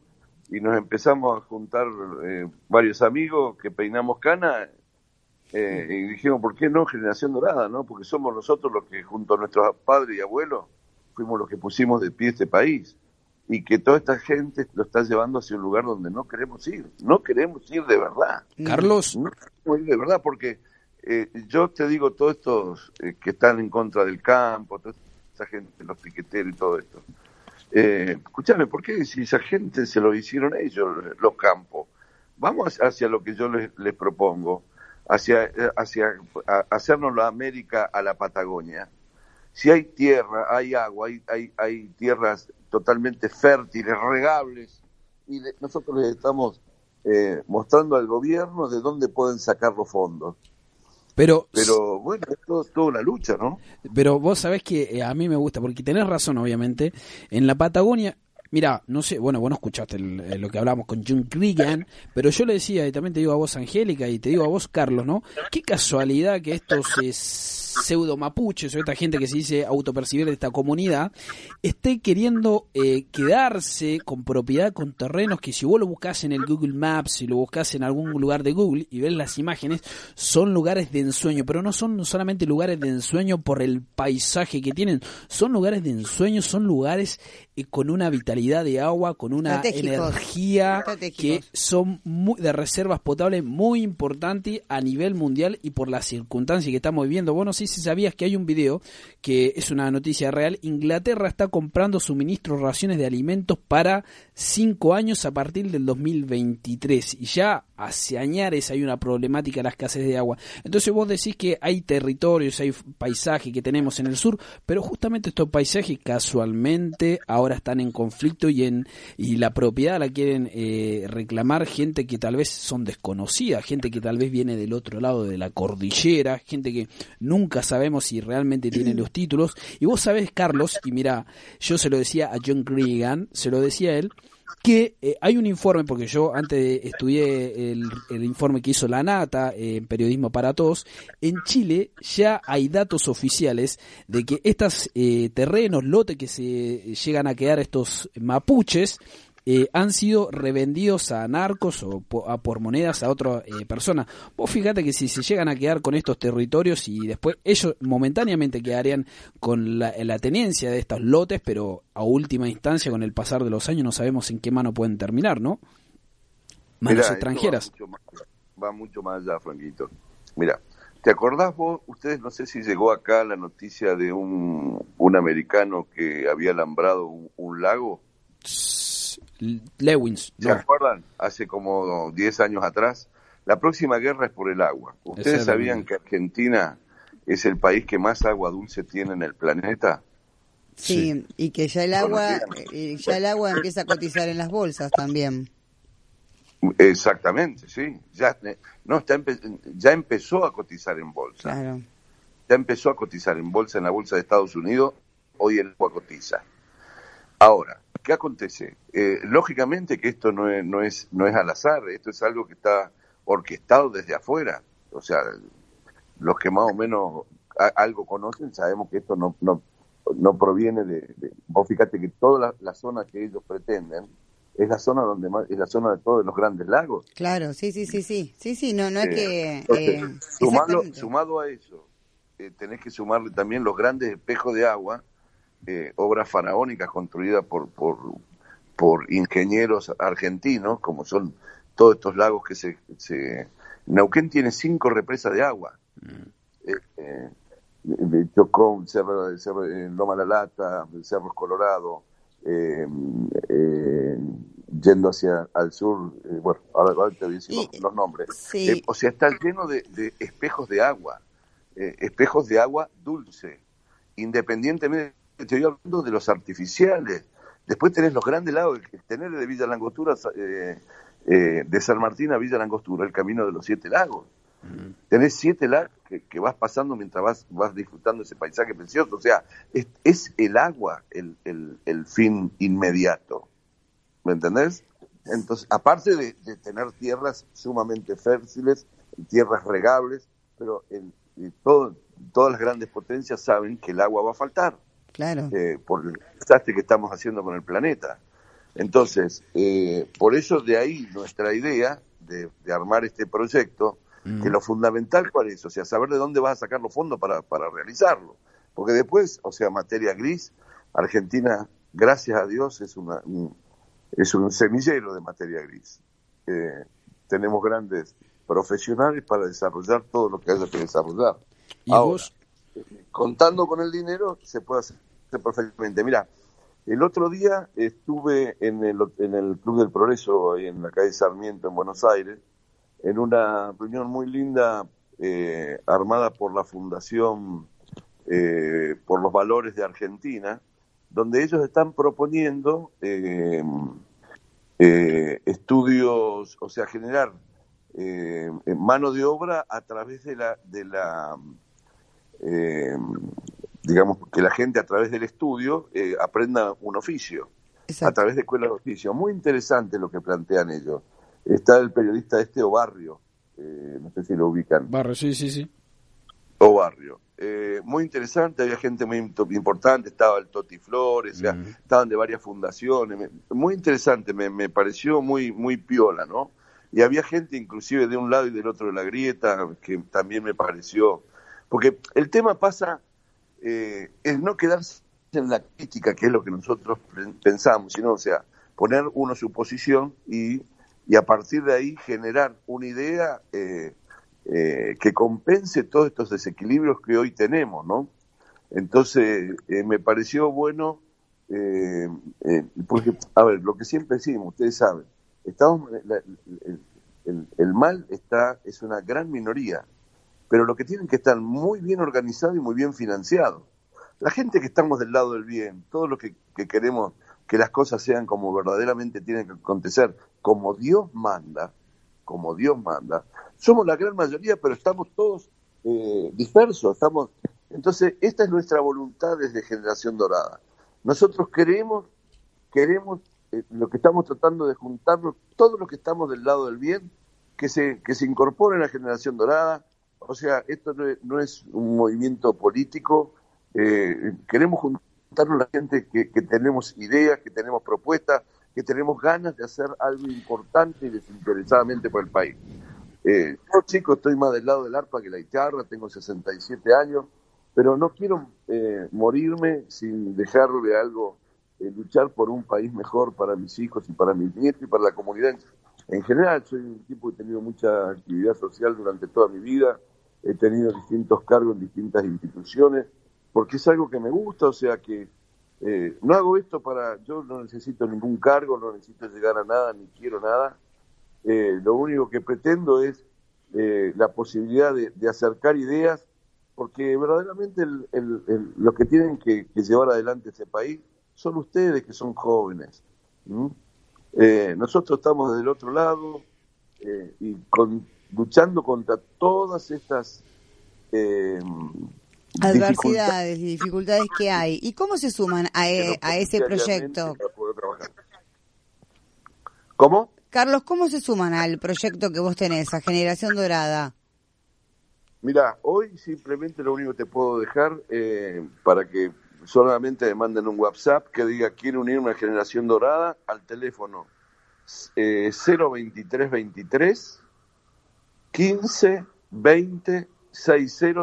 y nos empezamos a juntar eh, varios amigos que peinamos cana eh, y dijimos, ¿por qué no generación dorada? no Porque somos nosotros los que junto a nuestros padres y abuelos fuimos los que pusimos de pie este país y que toda esta gente lo está llevando hacia un lugar donde no queremos ir, no queremos ir de verdad. Carlos. No queremos ir de verdad porque eh, yo te digo, todos estos eh, que están en contra del campo, toda esa gente, los piqueteros y todo esto. Eh, escúchame, ¿por qué si esa gente se lo hicieron ellos, los campos? Vamos hacia lo que yo les, les propongo, hacia, eh, hacia hacernos la América a la Patagonia. Si hay tierra, hay agua, hay, hay, hay tierras totalmente fértiles, regables, y nosotros les estamos eh, mostrando al gobierno de dónde pueden sacar los fondos. Pero, pero bueno, es toda una lucha, ¿no? Pero vos sabés que eh, a mí me gusta, porque tenés razón, obviamente. En la Patagonia, mira, no sé, bueno, vos no escuchaste eh, lo que hablamos con John Cregan, pero yo le decía, y también te digo a vos, Angélica, y te digo a vos, Carlos, ¿no? Qué casualidad que estos pseudo mapuches o esta gente que se dice autopercibir de esta comunidad, esté queriendo eh, quedarse con propiedad con terrenos que si vos lo buscas en el Google Maps, si lo buscas en algún lugar de Google y ves las imágenes, son lugares de ensueño, pero no son solamente lugares de ensueño por el paisaje que tienen, son lugares de ensueño, son lugares eh, con una vitalidad de agua, con una energía que son muy, de reservas potables muy importantes a nivel mundial y por las circunstancias que estamos viviendo. Vos no sé si sabías que hay un video que es una noticia real. Inglaterra está comprando suministros, raciones de alimentos para cinco años a partir del 2023 y ya hacia Añares hay una problemática la escasez de agua. Entonces vos decís que hay territorios, hay paisajes que tenemos en el sur, pero justamente estos paisajes casualmente ahora están en conflicto y en y la propiedad la quieren eh, reclamar gente que tal vez son desconocidas, gente que tal vez viene del otro lado de la cordillera, gente que nunca sabemos si realmente tiene los títulos. Y vos sabés, Carlos, y mira, yo se lo decía a John Cregan, se lo decía a él, que eh, hay un informe, porque yo antes estudié el, el informe que hizo la Nata eh, en Periodismo para Todos, en Chile ya hay datos oficiales de que estos eh, terrenos, lotes que se llegan a quedar estos mapuches, eh, han sido revendidos a narcos o po- a por monedas a otra eh, persona. Vos fíjate que si se llegan a quedar con estos territorios y después ellos momentáneamente quedarían con la, la tenencia de estos lotes, pero a última instancia con el pasar de los años no sabemos en qué mano pueden terminar, ¿no? Manos Mirá, extranjeras. Va mucho, más, va mucho más allá, Franquito. Mira, ¿te acordás vos? Ustedes no sé si llegó acá la noticia de un, un americano que había alambrado un, un lago. Lewins, ¿Se no. acuerdan? Hace como 10 años atrás. La próxima guerra es por el agua. ¿Ustedes sabían que Argentina es el país que más agua dulce tiene en el planeta? Sí, y que ya el agua, eh, ya el agua empieza a cotizar en las bolsas también. Exactamente, sí. Ya, no, está empe- ya empezó a cotizar en bolsa. Claro. ya empezó a cotizar en bolsa, en la bolsa de Estados Unidos, hoy el agua cotiza. Ahora, ¿qué acontece? Eh, lógicamente que esto no es, no, es, no es al azar, esto es algo que está orquestado desde afuera. O sea, los que más o menos a- algo conocen sabemos que esto no, no, no proviene de, de- Vos fíjate que toda la, la zona que ellos pretenden es la zona donde más, es la zona de todos los grandes lagos. Claro, sí, sí, sí, sí. Sí, sí, no, no es Eh, que... entonces, eh, sumado, sumado a eso, eh, tenés que sumarle también los grandes espejos de agua, eh, obras faraónicas construidas por, por, por ingenieros argentinos, como son todos estos lagos que se... se... Neuquén tiene cinco represas de agua. Eh, eh, de Chocón, Cerro, Cerro, eh, Loma La Lata, Cerros Colorado, eh, eh, yendo hacia al sur, eh, bueno, ahora, ahora te voy a decir los, los nombres. sí. O sea, está lleno de, de espejos de agua, espejos de agua dulce, independientemente, estoy hablando de los artificiales. Después tenés los grandes lagos, el tener de Villa Langostura, eh, eh, de San Martín a Villa Langostura, el camino de los siete lagos. Tenés siete lagos que, que vas pasando mientras vas, vas disfrutando ese paisaje precioso. O sea, es, es el agua el, el, el fin inmediato. ¿Me entendés? Entonces, aparte de, de tener tierras sumamente fértiles, tierras regables, pero y todo- todas las grandes potencias saben que el agua va a faltar Claro. eh, por el desastre que estamos haciendo con el planeta. Entonces, eh, por eso de ahí nuestra idea de, de armar este proyecto, que lo fundamental cuál es, o sea, saber de dónde vas a sacar los fondos para, para realizarlo. Porque después, o sea, materia gris, Argentina, gracias a Dios, es, una, un, es un semillero de materia gris. Eh, tenemos grandes profesionales para desarrollar todo lo que haya que desarrollar. ¿Y Ahora, vos? contando con el dinero se puede hacer perfectamente. Mira, el otro día estuve en el, en el Club del Progreso, ahí en la calle Sarmiento, en Buenos Aires, en una reunión muy linda eh, armada por la Fundación eh, por los Valores de Argentina, donde ellos están proponiendo eh, estudios, o sea, generar mano de obra a través de la, de la digamos, que la gente a través del estudio eh, aprenda un oficio, a través de escuelas de oficio. Muy interesante lo que plantean ellos. Está el periodista este Obarrio, eh, no sé si lo ubican. Barrio, sí, sí, sí. Obarrio. Eh, muy interesante, había gente muy imp- importante, estaba el Toti Flores, o sea, estaban de varias fundaciones, muy interesante, me, me pareció muy, muy piola, ¿no? Y había gente inclusive de un lado y del otro de la grieta, que también me pareció, porque el tema pasa, eh, es no quedarse en la crítica, que es lo que nosotros pensamos, sino, o sea, poner uno su posición y, y a partir de ahí generar una idea eh, eh, que compense todos estos desequilibrios que hoy tenemos, ¿no? Entonces, eh, me pareció bueno, eh, porque, a ver, lo que siempre decimos, ustedes saben, estamos, el, el, el mal está es una gran minoría, pero lo que tienen que estar muy bien organizado y muy bien financiado. La gente que estamos del lado del bien, todos los que, que queremos que las cosas sean como verdaderamente tienen que acontecer, como Dios manda, como Dios manda, somos la gran mayoría, pero estamos todos eh, dispersos, estamos... Entonces, esta es nuestra voluntad desde Generación Dorada. Nosotros queremos, queremos eh, lo que estamos tratando de juntarnos, todos los que estamos del lado del bien, que se, que se incorporen a Generación Dorada. O sea, esto no es, no es un movimiento político, eh, queremos juntarnos la gente que, tenemos ideas, que tenemos propuestas, que tenemos ganas de hacer algo importante y desinteresadamente para el país. Eh, yo, chico, estoy más del lado del arpa que la guitarra, tengo 67 años, pero no quiero eh, morirme sin dejarle algo, eh, luchar por un país mejor para mis hijos y para mis nietos y para la comunidad. En general, soy un tipo que he tenido mucha actividad social durante toda mi vida, he tenido distintos cargos en distintas instituciones, porque es algo que me gusta, o sea que eh, no hago esto para, yo no necesito ningún cargo, no necesito llegar a nada, ni quiero nada. Eh, lo único que pretendo es eh, la posibilidad de, acercar ideas, porque verdaderamente el, los que tienen que, llevar adelante ese país son ustedes que son jóvenes. nosotros estamos del otro lado y con, luchando contra todas estas adversidades y dificultades que hay. ¿Y cómo se suman a, e, a ese proyecto? ¿Cómo? Carlos, ¿cómo se suman al proyecto que vos tenés, a Generación Dorada? Mira, hoy simplemente lo único que te puedo dejar eh, para que solamente me manden un WhatsApp que diga quiero unirme a Generación Dorada al teléfono eh, 02323 15 20 6000.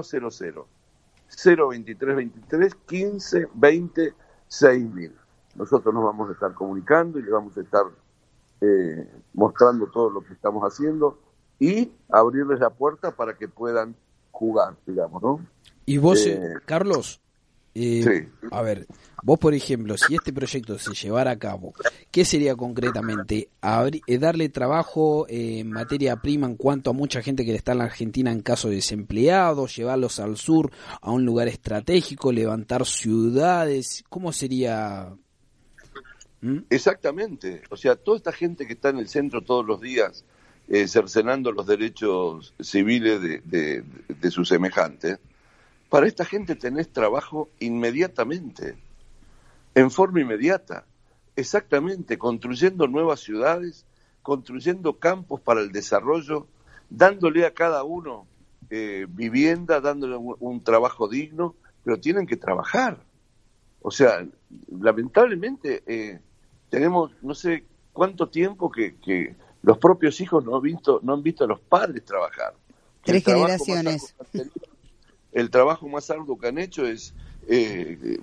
02323 15 20 6000. Nosotros nos vamos a estar comunicando y le vamos a estar eh, mostrando todo lo que estamos haciendo y abrirles la puerta para que puedan jugar, digamos, ¿no? Y vos, eh, Carlos, eh, sí. A ver, vos por ejemplo, si este proyecto se llevara a cabo, ¿qué sería concretamente? Eh, ¿Darle trabajo eh, en materia prima en cuanto a mucha gente que está en la Argentina en caso de desempleados, llevarlos al sur a un lugar estratégico, levantar ciudades? ¿Cómo sería? ¿Mm? Exactamente, o sea, toda esta gente que está en el centro todos los días eh, cercenando los derechos civiles de, de, de sus semejantes, para esta gente tenés trabajo inmediatamente, en forma inmediata, exactamente, construyendo nuevas ciudades, construyendo campos para el desarrollo, dándole a cada uno eh, vivienda, dándole un, un, trabajo digno, pero tienen que trabajar. O sea, lamentablemente eh, tenemos no sé cuánto tiempo que, que, los propios hijos no han visto, no han visto a los padres trabajar. Tres generaciones el trabajo más arduo que han hecho es eh,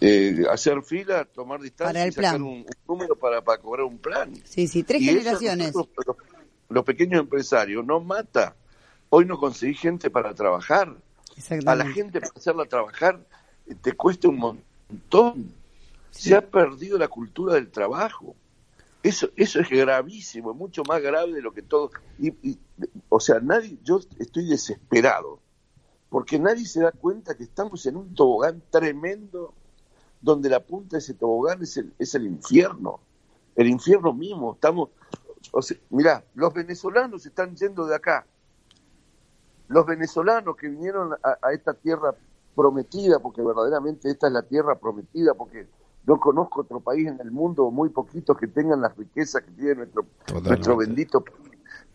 eh, hacer fila, tomar distancia y sacar un, un, número para, para cobrar un plan. Sí, sí, tres y generaciones. Eso, los, los, pequeños empresarios no mata. Hoy no conseguí gente para trabajar. A la gente para hacerla trabajar te cuesta un montón. Sí. Se ha perdido la cultura del trabajo. Eso, eso es gravísimo, es mucho más grave de lo que todo. Y, y, o sea, nadie, yo estoy desesperado porque nadie se da cuenta que estamos en un tobogán tremendo donde la punta de ese tobogán es el, es el infierno, el infierno mismo. Estamos, o sea, mirá, los venezolanos están yendo de acá. Los venezolanos que vinieron a, a, esta tierra prometida, porque verdaderamente esta es la tierra prometida, porque no conozco otro país en el mundo, muy poquitos que tengan las riquezas que tiene nuestro, nuestro bendito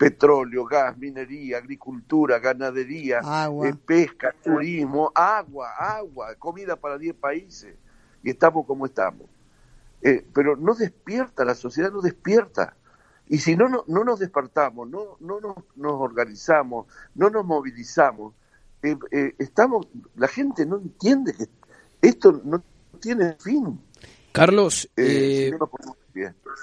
petróleo, gas, minería, agricultura, ganadería, eh, pesca, turismo, agua, agua, comida para 10 países. Y estamos como estamos. Eh, pero no despierta, la sociedad no despierta. Y si no, no, no nos despertamos, no, no nos, nos, organizamos, no nos movilizamos, eh, eh, estamos, la gente no entiende que esto no tiene fin. Carlos, eh, si no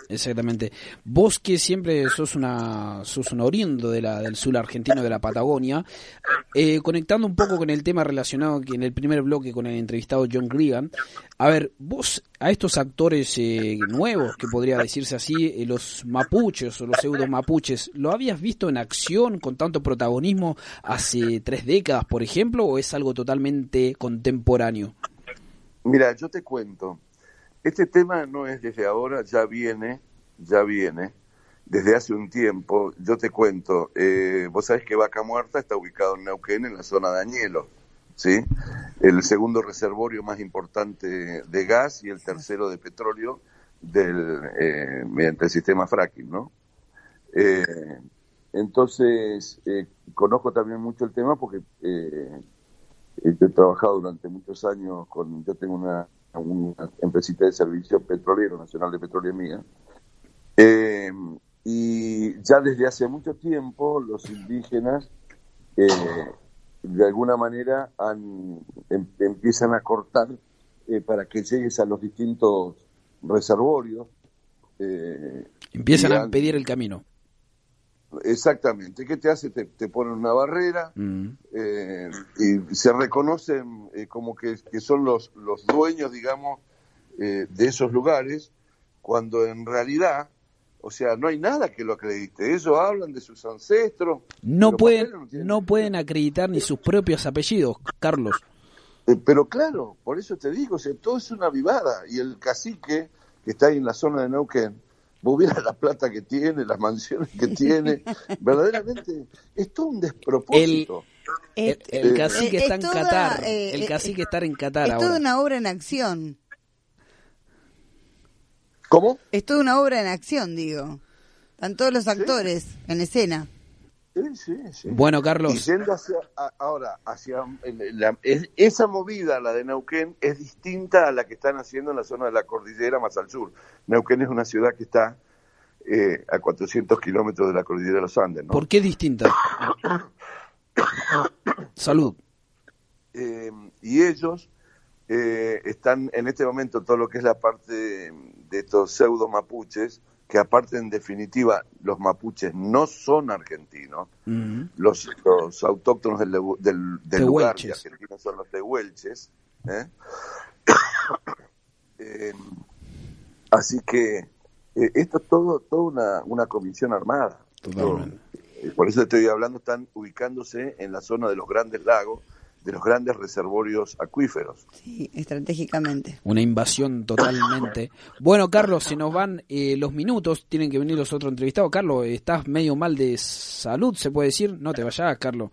Exactamente. Vos que siempre sos una sos un oriundo de la, del sur argentino de la Patagonia, eh, conectando un poco con el tema relacionado que en el primer bloque con el entrevistado John Gregan, a ver, vos a estos actores eh, nuevos, que podría decirse así, eh, los mapuches o los pseudo mapuches, ¿lo habías visto en acción con tanto protagonismo hace tres décadas, por ejemplo, o es algo totalmente contemporáneo? Mira, yo te cuento, este tema no es desde ahora, ya viene, ya viene, desde hace un tiempo, yo te cuento, eh, vos sabés que Vaca Muerta está ubicado en Neuquén, en la zona de Añelo, ¿sí? El segundo reservorio más importante de gas y el tercero de petróleo del, eh, mediante el sistema fracking, ¿no? Eh, entonces, eh, conozco también mucho el tema porque eh, he trabajado durante muchos años con, yo tengo una, una empresita de servicio petrolero, Nacional de Petróleo Mía, eh, y ya desde hace mucho tiempo los indígenas eh, de alguna manera han, em, empiezan a cortar eh, para que llegues a los distintos reservorios. eh, Empiezan a han- pedir el camino. Exactamente. ¿Qué te hace? Te, te ponen una barrera Mm. eh, y se reconocen eh, como que, que son los, los dueños, digamos, eh, de esos lugares, cuando en realidad, o sea, no hay nada que lo acredite. Ellos hablan de sus ancestros. No pueden, no tienen. no pueden acreditar ni sus propios apellidos, Carlos. Eh, pero claro, por eso te digo, o sea, todo es una vivada. Y el cacique que está ahí en la zona de Neuquén, vos vieras la plata que tiene, las mansiones que tiene, verdaderamente es todo un despropósito. El, Eh, el eh, cacique eh, está es en toda, Qatar. eh, el eh, cacique está en Qatar Es toda una obra en acción. ¿Cómo? Es toda una obra en acción, digo. Están todos los actores en escena. Sí, sí, sí. Bueno, Y Carlos, yendo hacia, ahora, hacia el- la- es- esa movida, la de Neuquén, es distinta a la que están haciendo en la zona de la cordillera más al sur. Neuquén es una ciudad que está eh, a 400 kilómetros de la cordillera de los Andes, ¿no? ¿por qué distinta? Salud. Eh, y ellos eh, están en este momento todo lo que es la parte de, de estos pseudo mapuches, que aparte en definitiva los mapuches no son argentinos, los, los autóctonos del, del, del lugar de. Argentina son los tehuelches. ¿eh? Eh, así que eh, esto es todo, toda una, una comisión armada. Totalmente. Por eso estoy hablando, están ubicándose en la zona de los grandes lagos, de los grandes reservorios acuíferos. Sí, estratégicamente. Una invasión totalmente. Bueno, Carlos, se nos van eh, los minutos. Tienen que venir los otros entrevistados. Carlos, estás medio mal de salud, se puede decir. No te vayas, Carlos.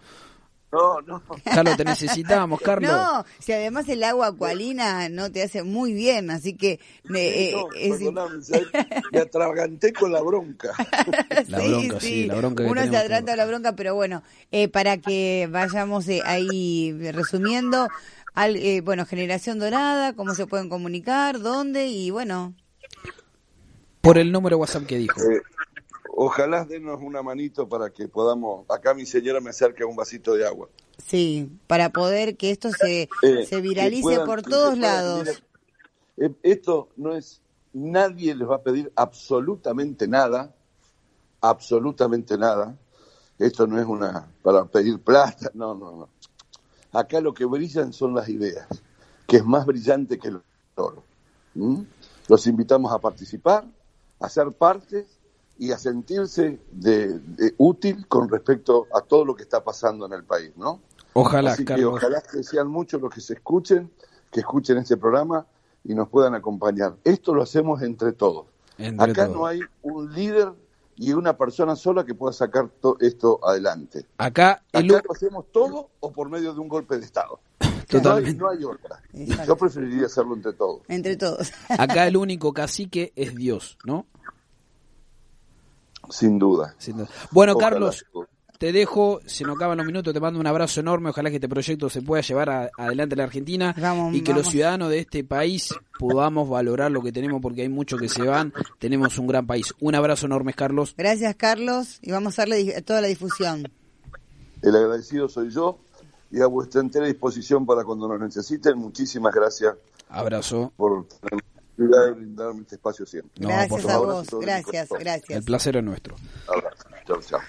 No, no. Carlos, te necesitamos, Carlos. No, si además el agua acualina no te hace muy bien, así que eh, No, es- perdóname, ¿sabes? me atraganté con la bronca. La bronca, sí, la bronca que Uno se tenemos adelanta a la bronca, pero bueno, eh, para que vayamos eh, ahí resumiendo, al, eh, bueno, Generación Dorada, cómo se pueden comunicar, dónde y bueno, Por el número WhatsApp que dijo. Ojalá denos una manito para que podamos. Acá mi señora me acerca un vasito de agua. sí, para poder que esto se, Eh, se viralice puedan- por todos lados. mira, eh, esto no es. Nadie les va a pedir absolutamente nada. Absolutamente nada. Esto no es una. para pedir plata. No, no, no. Acá lo que brillan son las ideas, que es más brillante que el oro. ¿Mm? Los invitamos a participar, a ser parte y a sentirse de, de útil con respecto a todo lo que está pasando en el país, ¿no? Ojalá, Así que Carlos. ojalá que sean muchos los que se escuchen, que escuchen este programa y nos puedan acompañar. Esto lo hacemos entre todos. Entre Acá todos. no hay un líder y una persona sola que pueda sacar to- esto adelante. Acá el Acá lo hacemos todo o por medio de un golpe de Estado. Totalmente. No hay, no hay otra. Exacto. Yo preferiría hacerlo entre todos. Entre todos. acá el único cacique es Dios, ¿no? Sin duda. Sin duda. Bueno, Ojalá. Carlos, te dejo, se nos acaban los minutos, te mando un abrazo enorme, ojalá que este proyecto se pueda llevar a- adelante en la Argentina Vamos, y que los ciudadanos de este país podamos valorar lo que tenemos porque hay muchos que se van, tenemos un gran país. Un abrazo enorme, Carlos. Gracias, Carlos, y vamos a darle toda la difusión. El agradecido soy yo y a vuestra entera disposición para cuando nos necesiten. Muchísimas gracias Abrazo. por tener de brindarme este espacio siempre. No, gracias por a vos, gracias, El gracias. placer es nuestro. Abrazo. Chao, chao.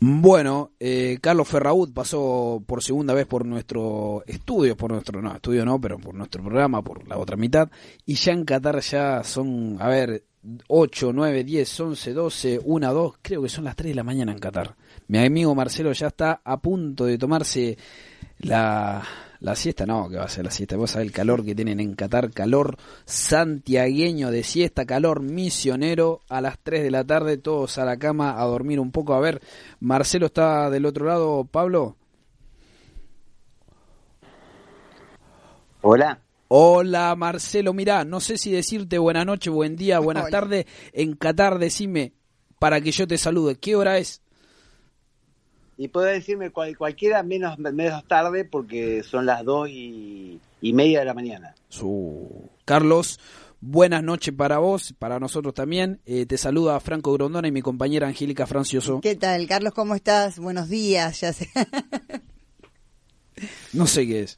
Bueno, eh, Carlos Ferraud pasó por segunda vez por nuestro estudio, por nuestro, no, estudio no, pero por nuestro programa, por la otra mitad, y ya en Qatar ya son, a ver, 8, 9, 10, 11, 12, 1, 2, creo que son las 3 de la mañana en Qatar. Mi amigo Marcelo ya está a punto de tomarse la, la siesta, no, que va a ser la siesta, vos sabés el calor que tienen en Qatar, calor santiagueño de siesta, calor misionero, a las 3 de la tarde todos a la cama a dormir un poco. A ver, Marcelo está del otro lado, Pablo. Hola. Hola Marcelo, mirá, no sé si decirte buena noche, buen día, buenas tardes. En Qatar decime para que yo te salude. ¿Qué hora es? Y puedo decirme cual- cualquiera menos, menos tarde porque son las dos y, y media de la mañana. Su Carlos, buenas noches para vos, para nosotros también. Eh, te saluda Franco Grondona y mi compañera Angélica Francioso. ¿Qué tal, Carlos? ¿Cómo estás? Buenos días, ya sé. No sé qué es.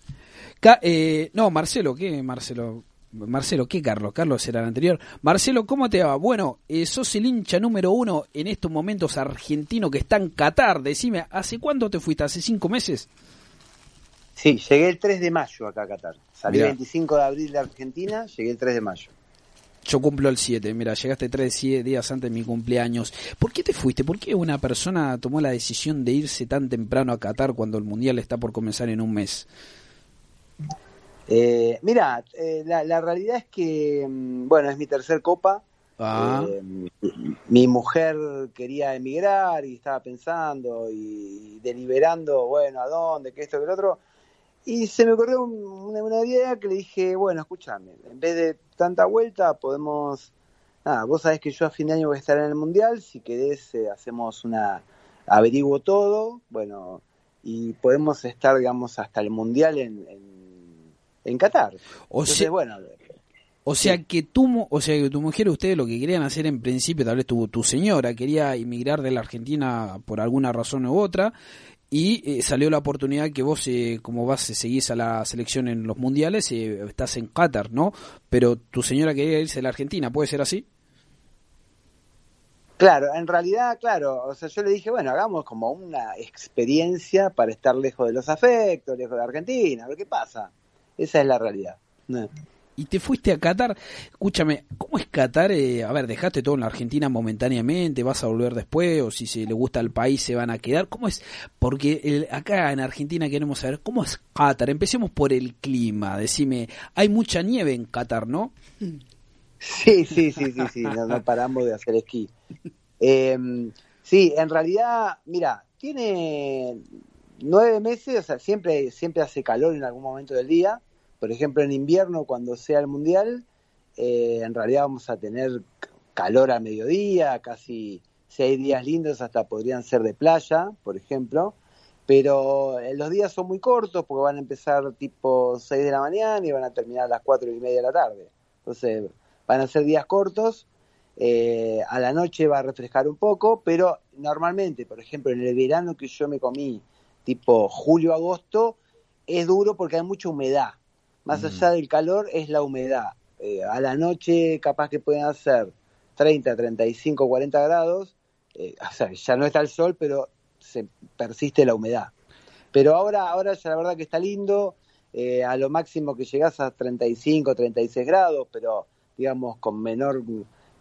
Ca- eh, no, Marcelo, ¿qué Marcelo? Marcelo, ¿qué Carlos? Carlos era el anterior. Marcelo, ¿cómo te va? Bueno, eh, sos el hincha número uno en estos momentos argentino que está en Qatar. Decime, ¿hace cuánto te fuiste? ¿Hace cinco meses? Sí, llegué el 3 de mayo acá a Qatar. Salí Mirá. 25 de abril de Argentina, llegué el 3 de mayo. Yo cumplo el 7, mira, llegaste tres sie- días antes de mi cumpleaños. ¿Por qué te fuiste? ¿Por qué una persona tomó la decisión de irse tan temprano a Qatar cuando el Mundial está por comenzar en un mes? Eh, mira, eh, la, la realidad es que, mm, bueno, es mi tercer copa. Ah, Eh, mi, mi mujer quería emigrar y estaba pensando y deliberando, bueno, a dónde, que esto, que lo otro. Y se me ocurrió un- una, una idea que le dije, bueno, escúchame, en vez de tanta vuelta, podemos. Nada, vos sabés que yo a fin de año voy a estar en el mundial. Si querés, eh, hacemos una. Averiguo todo, bueno, y podemos estar, digamos, hasta el mundial en, en, en Qatar. o Entonces, sea, bueno, o sea que tu, o sea que tu mujer, ustedes lo que querían hacer en principio, tal vez tu, tu señora quería emigrar de la Argentina por alguna razón u otra, y eh, salió la oportunidad que vos, eh, como vas, eh, seguís a la selección en los mundiales, eh, estás en Qatar, ¿no? Pero tu señora quería irse a la Argentina, ¿puede ser así? Claro, en realidad, claro, o sea, yo le dije, bueno, hagamos como una experiencia para estar lejos de los afectos, lejos de Argentina, a ver qué pasa. Esa es la realidad. No. y te fuiste a Qatar. Escúchame, ¿cómo es Qatar? Eh, a ver, dejaste todo en la Argentina momentáneamente, vas a volver después, o si se le gusta el país se van a quedar. ¿Cómo es? Porque el- acá en Argentina queremos saber, ¿cómo es Qatar? Empecemos por el clima. Decime, hay mucha nieve en Qatar, ¿no? Sí, sí, sí, sí, sí, no, no paramos de hacer esquí. Eh, sí, en realidad, mira, tiene nueve meses, o sea, siempre, siempre hace calor en algún momento del día. Por ejemplo, en invierno, cuando sea el mundial, eh, en realidad vamos a tener calor a mediodía, casi seis días lindos, hasta podrían ser de playa, por ejemplo. Pero eh, los días son muy cortos porque van a empezar tipo 6 de la mañana y van a terminar a las cuatro y media de la tarde. Entonces, van a ser días cortos, eh, a la noche va a refrescar un poco, pero normalmente, por ejemplo, en el verano que yo me comí, tipo julio-agosto, es duro porque hay mucha humedad. Más Mm. allá del calor es la humedad. Eh, a la noche capaz que pueden hacer 30, 35, 40 grados, eh, o sea, ya no está el sol, pero se persiste la humedad. Pero ahora, ahora ya la verdad que está lindo, eh, a lo máximo que llegas a 35, 36 grados, pero digamos con menor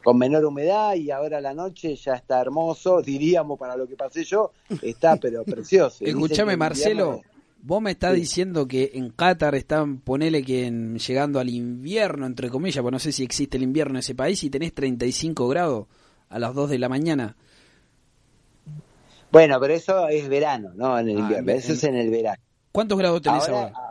con menor humedad y ahora a la noche ya está hermoso, diríamos para lo que pasé yo, está pero precioso. Escúchame, Marcelo. Vos me estás Sí. diciendo que en Qatar están, ponele que en- llegando al invierno, entre comillas, porque no sé si existe el invierno en ese país, y tenés 35 grados a las 2 de la mañana. Bueno, pero eso es verano, no en el Ah, invierno, en- eso es en el verano. ¿Cuántos grados tenés ahora? Ahora,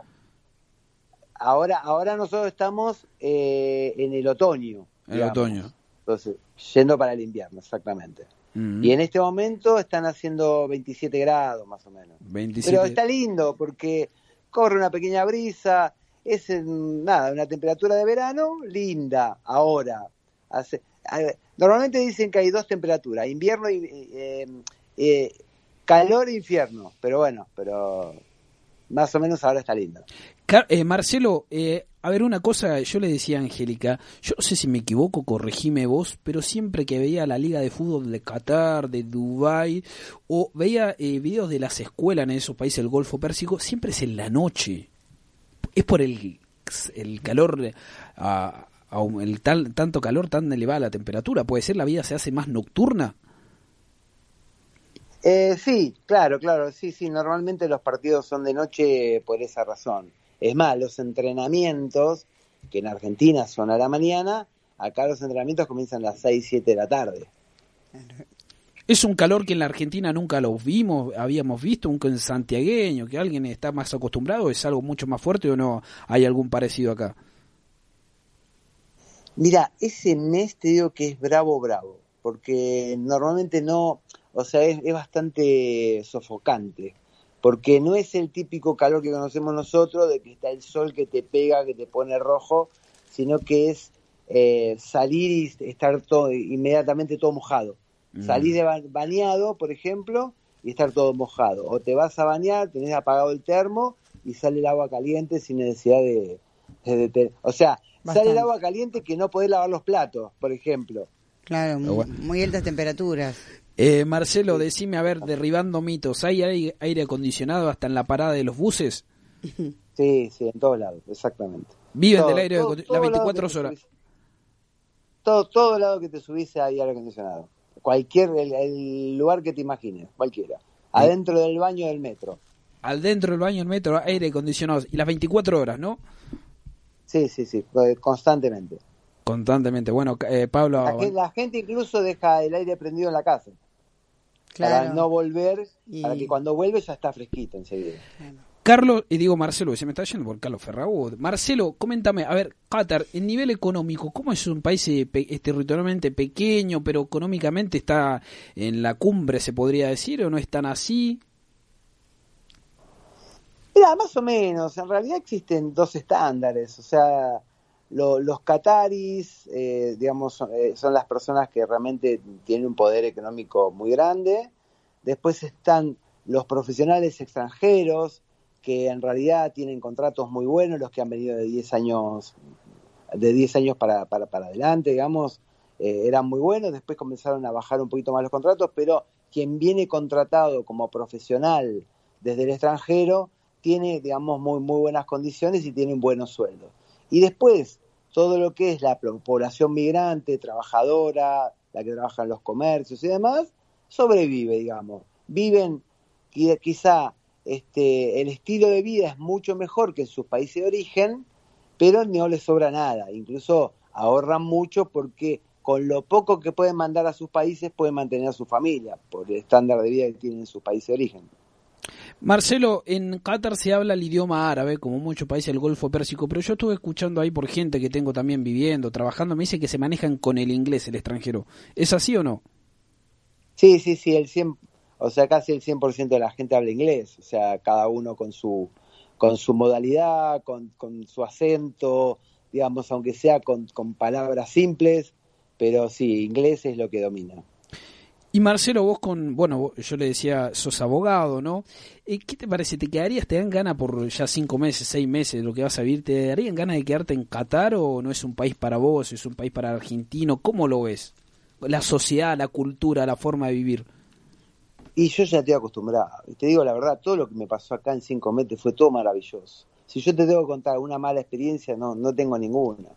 ahora, ahora nosotros estamos eh, en el otoño. En el otoño. Entonces, yendo para el invierno, exactamente. Y en este momento están haciendo 27 grados más o menos. 27. Pero está lindo porque corre una pequeña brisa, es en, nada, una temperatura de verano linda ahora. Hace, a ver, normalmente dicen que hay dos temperaturas, invierno y eh, eh, calor e infierno, pero bueno, pero más o menos ahora está lindo. Eh, Marcelo, eh, a ver, una cosa, yo le decía a Angélica, yo no sé si me equivoco, corregime vos, pero siempre que veía la Liga de Fútbol de Qatar, de Dubái, o veía eh, videos de las escuelas en esos países del Golfo Pérsico, siempre es en la noche. Es por el, el calor, el tal, tanto calor, tan elevada la temperatura. ¿Puede ser la vida se hace más nocturna? Eh, sí, claro, claro, sí, sí, normalmente los partidos son de noche por esa razón. Es más, los entrenamientos, que en Argentina son a la mañana, acá los entrenamientos comienzan a las 6, 7 de la tarde. Es un calor que en la Argentina nunca lo vimos, habíamos visto, un en santiagueño, que alguien está más acostumbrado, es algo mucho más fuerte o no hay algún parecido acá. Mira, ese mes te digo que es bravo, bravo, porque normalmente no, o sea, es, es bastante sofocante, porque no es el típico calor que conocemos nosotros, de que está el sol que te pega, que te pone rojo, sino que es eh, salir y estar todo, inmediatamente todo mojado. Salir de ba- bañado, por ejemplo, y estar todo mojado. O te vas a bañar, tenés apagado el termo y sale el agua caliente sin necesidad de... de- de o sea, sale el agua caliente que no podés lavar los platos, por ejemplo. Claro, muy altas temperaturas. Eh, Marcelo, decime, a ver, derribando mitos, ¿hay aire, acondicionado hasta en la parada de los buses? Sí, sí, en todos lados, exactamente. Viven Todo, del aire todo- acon- todo las lado 24 que te horas. subís- todo, todo lado que te subís hay aire acondicionado. Cualquier, el, el lugar que te imagines, cualquiera. Adentro del baño del metro. Al dentro del baño del metro, aire acondicionado. Y las 24 horas, ¿no? Sí, sí, sí, constantemente. Constantemente. Bueno, eh, Pablo, la gente incluso deja el aire prendido en la casa. Para Claro. no volver, Y- para que cuando vuelve ya está fresquito enseguida. Carlos, y digo Marcelo, que se me está yendo por Carlos Ferraud. Marcelo, coméntame, a ver, Qatar, en nivel económico, ¿cómo es un país eh, pe- eh, territorialmente pequeño, pero económicamente está en la cumbre, se podría decir, o no es tan así? Mira, más o menos, en realidad existen dos estándares, o sea, lo- los cataris, eh, digamos, son, eh, son las personas que realmente tienen un poder económico muy grande, después están los profesionales extranjeros, que en realidad tienen contratos muy buenos, los que han venido de 10 años, de 10 años para, para, para adelante, digamos, eh, eran muy buenos, después comenzaron a bajar un poquito más los contratos, pero quien viene contratado como profesional desde el extranjero tiene, digamos, muy, muy buenas condiciones y tiene buenos sueldos. Y después, todo lo que es la po- población migrante, trabajadora, la que trabaja en los comercios y demás, sobrevive, digamos. Viven, qui- quizá este, el estilo de vida es mucho mejor que en sus países de origen, pero no les sobra nada. Incluso ahorran mucho porque con lo poco que pueden mandar a sus países pueden mantener a su familia por el estándar de vida que tienen en sus países de origen. Marcelo, en Qatar se habla el idioma árabe, como muchos países del Golfo Pérsico, pero yo estuve escuchando ahí por gente que tengo también viviendo, trabajando, me dice que se manejan con el inglés el extranjero. ¿Es así o no? Sí, sí, sí, el 100, o sea, casi el 100% de la gente habla inglés, o sea, cada uno con su con su modalidad, con, con su acento, digamos, aunque sea con, con palabras simples, pero sí, inglés es lo que domina. Y Marcelo, vos con, bueno, yo le decía, sos abogado, ¿no? Eh, ¿Qué te parece? ¿Te quedarías, te dan ganas por ya cinco meses, seis meses lo que vas a vivir? ¿Te darían ganas de quedarte en Qatar o no es un país para vos, es un país para argentino? ¿Cómo lo ves? La sociedad, la cultura, la forma de vivir. Y yo ya estoy acostumbrado. Te digo la verdad, todo lo que me pasó acá en cinco meses fue todo maravilloso. Si yo te tengo que contar una mala experiencia, no, no tengo ninguna.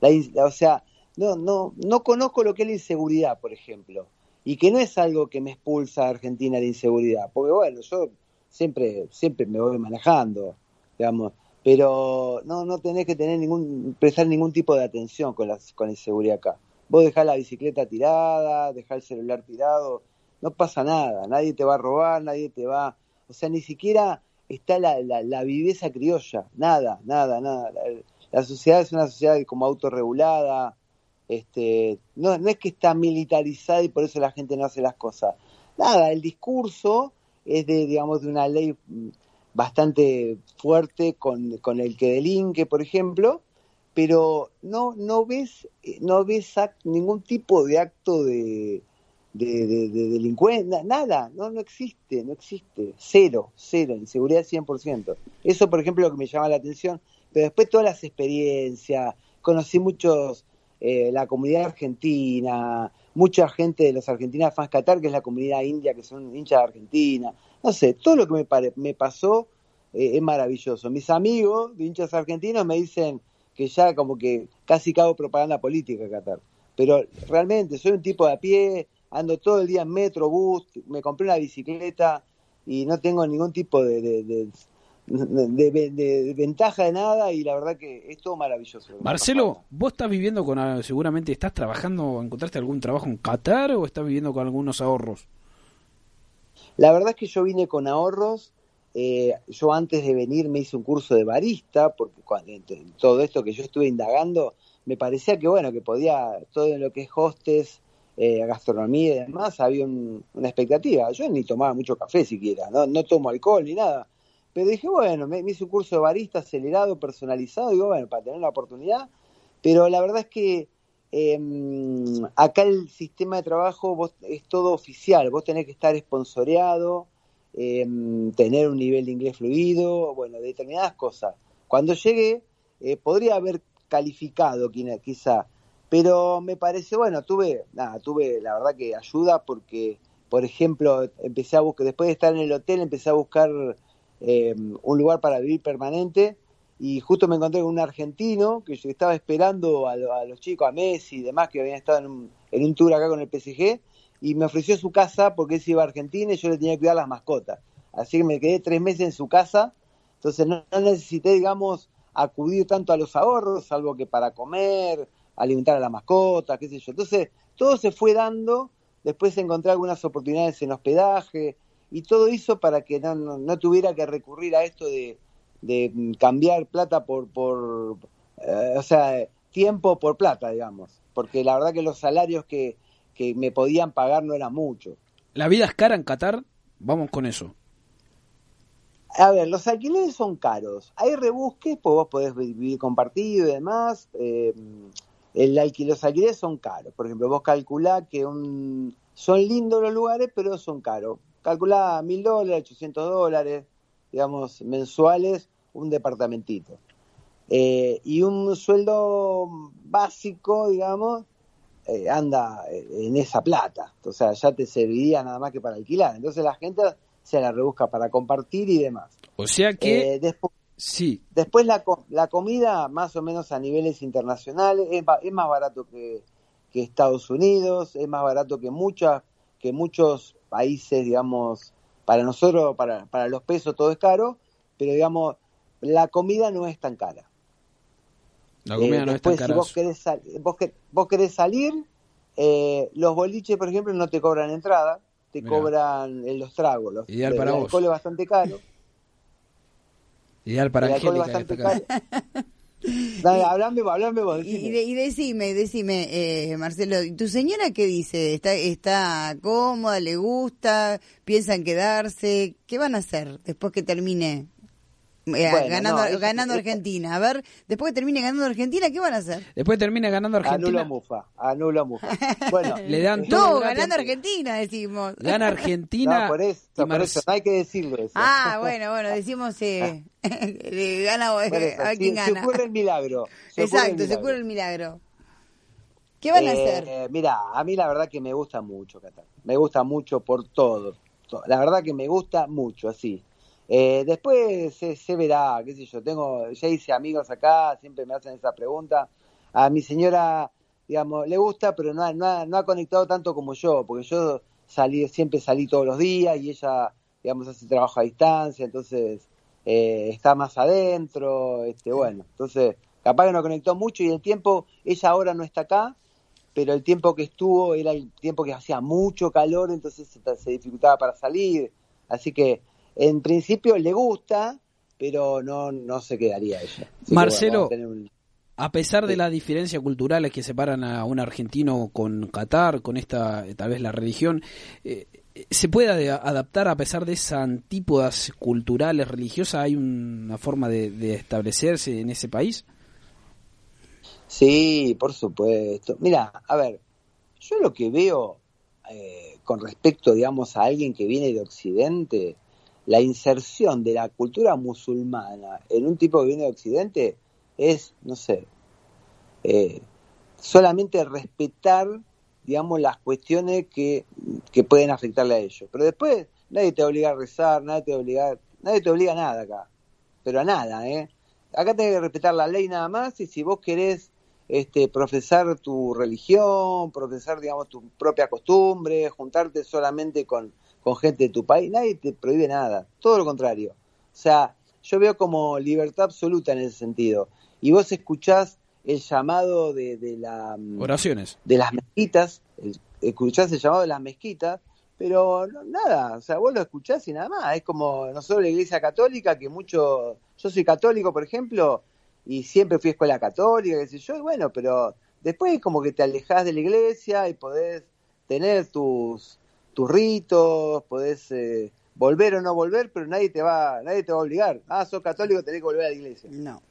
La in- la- o sea, no, no, no conozco lo que es la inseguridad, por ejemplo. Y que no es algo que me expulsa a Argentina de inseguridad. Porque bueno, yo siempre, siempre me voy manejando, digamos. Pero no, no tenés que tener ningún, prestar ningún tipo de atención con la, con la inseguridad acá. Vos dejás la bicicleta tirada, dejás el celular tirado, no pasa nada, nadie te va a robar, nadie te va, o sea, ni siquiera está la, la, la viveza criolla, nada, nada, nada. La, la sociedad es una sociedad como autorregulada, este, no, no es que está militarizada y por eso la gente no hace las cosas. Nada, el discurso es de, digamos, de una ley mm, bastante fuerte con, con el que delinque, por ejemplo, pero no, no ves, no ves act- ningún tipo de acto de, de, de, de delincuencia, nada, no, no existe, no existe, cero, cero, inseguridad 100%. Eso, por ejemplo, lo que me llama la atención, pero después todas las experiencias, conocí muchos, eh, la comunidad argentina, mucha gente de los argentinos fans Qatar, que es la comunidad india, que son hinchas de Argentina, no sé, todo lo que me, pare, me pasó eh, es maravilloso. Mis amigos de hinchas argentinos me dicen que ya como que casi cago propaganda política Qatar, pero realmente soy un tipo de a pie, ando todo el día en metro, bus, me compré una bicicleta y no tengo ningún tipo de, de, de, de ventaja de nada y la verdad que es todo maravilloso. Marcelo, vos estás viviendo con, ah, seguramente estás trabajando, encontraste algún trabajo en Qatar o estás viviendo con algunos ahorros? La verdad es que yo vine con ahorros. Eh, yo antes de venir me hice un curso de barista, porque cuando, todo esto que yo estuve indagando, me parecía que bueno, que podía, todo lo que es hostes, eh, gastronomía y demás, había un, una expectativa. Yo ni tomaba mucho café siquiera, no, no tomo alcohol ni nada. Pero dije, bueno, me, hice un curso de barista acelerado, personalizado, digo, bueno, para tener la oportunidad. Pero la verdad es que eh, acá el sistema de trabajo vos, es todo oficial, vos tenés que estar esponsoreado, eh, tener un nivel de inglés fluido, bueno, determinadas cosas. Cuando llegué, eh, podría haber calificado quizá, pero me parece, bueno, tuve, nada, tuve la verdad que ayuda porque, por ejemplo, empecé a buscar, después de estar en el hotel, empecé a buscar eh, un lugar para vivir permanente y justo me encontré con un argentino que yo estaba esperando a, los chicos, a Messi y demás, que habían estado en un, en un, tour acá con el PSG, y me ofreció su casa porque él se iba a Argentina y yo le tenía que cuidar las mascotas. Así que me quedé tres meses en su casa, entonces no, no necesité, digamos, acudir tanto a los ahorros, salvo que para comer, alimentar a la mascota, qué sé yo. Entonces, todo se fue dando, después encontré algunas oportunidades en hospedaje, y todo hizo para que no, no, no tuviera que recurrir a esto de, de cambiar plata por, por eh, o sea, tiempo por plata, digamos, porque la verdad que los salarios que, que me podían pagar no eran mucho. ¿La vida es cara en Qatar? Vamos con eso. A ver, los alquileres son caros. Hay rebusques, pues vos podés vivir compartido y demás. Eh, el alquiler, los alquileres son caros. Por ejemplo, vos calculá que un, son lindos los lugares, pero son caros. Calculá mil dólares, 800 dólares, digamos, mensuales un departamentito. Eh, y un sueldo básico, digamos, eh, anda en esa plata. O sea, ya te serviría nada más que para alquilar. Entonces la gente se la rebusca para compartir y demás. O sea que... Eh, después, sí. Después la, la comida, más o menos a niveles internacionales, es, es más barato que, que, Estados Unidos, es más barato que, muchas, que muchos países, digamos, para nosotros, para, para los pesos todo es caro, pero digamos, la comida no es tan cara. La comida eh, no después, es tan cara. Si vos, querés sal, vos, que, vos querés salir, eh, los boliches, por ejemplo, no te cobran entrada, te Mirá. cobran en los tragos. Los, Ideal para el vos. alcohol es bastante caro. Ideal para el Angélica. bastante caro. Dale, hablame, hablame vos. Y, de, y, decime, decime, eh, Marcelo, ¿tu señora qué dice? ¿Está, ¿Está cómoda? ¿Le gusta? ¿Piensan quedarse? ¿Qué van a hacer después que termine eh, Bueno, ganando, no, ganando eso- Argentina. A ver, después que termine ganando Argentina, ¿qué van a hacer? Después termina ganando Argentina. Anula Mufa, anula Mufa. Bueno, Le dan todo No, ganando Argentina, decimos. Gana Argentina. no, por eso, por no hay que decirlo eso. Ah, bueno, bueno, decimos eh, eh, gana, eso, a ver si- quién si gana. ocurre el milagro. si ocurre el Exacto, se ocurre el milagro. ¿Qué van a Eh, hacer? Mira, a mí la verdad que me gusta mucho Qatar. Me gusta mucho por todo. To- La verdad que me gusta mucho, así. Eh, después se, se verá, qué sé yo. Tengo, ya hice amigos acá, siempre me hacen esa pregunta. A mi señora, digamos, le gusta, pero no ha, no ha, no ha conectado tanto como yo, porque yo salí, siempre salí todos los días y ella, digamos, hace trabajo a distancia, entonces eh, está más adentro, este, bueno, entonces capaz que no conectó mucho y el tiempo, ella ahora no está acá, pero el tiempo que estuvo era el tiempo que hacía mucho calor, entonces se, se dificultaba para salir, así que en principio le gusta, pero no, no se quedaría ella. Así que, Marcelo, a tener un- A pesar de las diferencias culturales que separan a un argentino con Qatar, con esta, eh, tal vez la religión, eh, ¿se puede adaptar a pesar de esas antípodas culturales, religiosas? ¿Hay una forma de, de establecerse en ese país? Sí, por supuesto. Mira, a ver, yo lo que veo eh, con respecto, digamos, a alguien que viene de Occidente, la inserción de la cultura musulmana en un tipo que viene de Occidente es, no sé, eh, solamente respetar, digamos, las cuestiones que, que pueden afectarle a ellos. Pero después nadie te obliga a rezar, nadie te obliga, nadie te obliga a nada acá, pero a nada, ¿eh? Acá tenés que respetar la ley nada más y si vos querés este, profesar tu religión, profesar, digamos, tu propia costumbre, juntarte solamente con, con gente de tu país, nadie te prohíbe nada, todo lo contrario. O sea, yo veo como libertad absoluta en ese sentido. Y vos escuchás el llamado de, de la... Oraciones. De las mezquitas, escuchás el llamado de las mezquitas, pero no- nada, o sea, vos lo escuchás y nada más. Es como nosotros la iglesia católica, que mucho... Yo soy católico, por ejemplo, y siempre fui a escuela católica, qué sé yo, y bueno, pero después como que te alejás de la iglesia y podés tener tus, tus ritos, podés eh, volver o no volver, pero nadie te va nadie te va a obligar. Ah, sos católico, tenés que volver a la iglesia. No.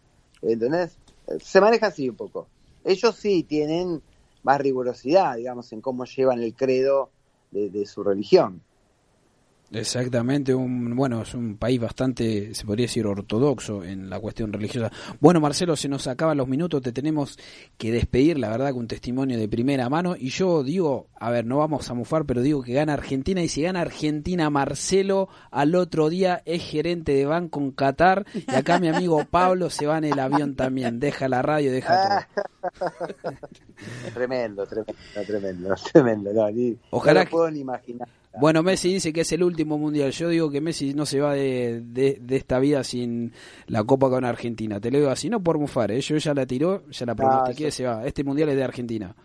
¿Entendés? Se maneja así un poco. Ellos sí tienen más rigurosidad, digamos, en cómo llevan el credo de, de su religión. Exactamente, un, bueno, es un país bastante, se podría decir, ortodoxo en la cuestión religiosa. Bueno, Marcelo, se nos acaban los minutos, te tenemos que despedir, la verdad, con un testimonio de primera mano. Y yo digo, a ver, no vamos a mufar, pero digo que gana Argentina. Y si gana Argentina, Marcelo al otro día es gerente de banco en Qatar. Y acá mi amigo Pablo se va en el avión también. Deja la radio, deja todo. tremendo, tremendo, tremendo, tremendo. No, ni, Ojalá no lo que- puedo ni imaginar. Bueno, Messi dice que es el último mundial. Yo digo que Messi no se va de, de, de esta vida sin la Copa con Argentina. Te lo digo así, no por mufar, ¿eh? yo ya la tiró, ya la pronostiqué, yo- se va. Este mundial es de Argentina.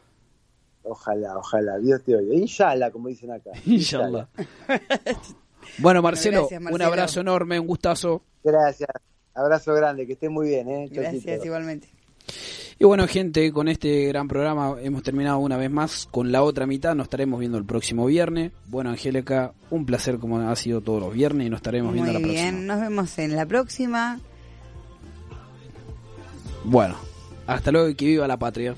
Ojalá, ojalá, Dios te oiga. Inshallah, como dicen acá. Inshallah. Bueno, Marcelo, gracias, un Marcelo. abrazo enorme, un gustazo. Gracias. Abrazo grande, que esté muy bien, ¿eh? Gracias, igualmente. Y bueno, gente, con este gran programa hemos terminado una vez más con la otra mitad. Nos estaremos viendo el próximo viernes. Bueno, Angélica, un placer como ha sido todos los viernes y nos estaremos Muy viendo la bien, próxima. nos vemos en la próxima. Bueno, hasta luego y que viva la patria.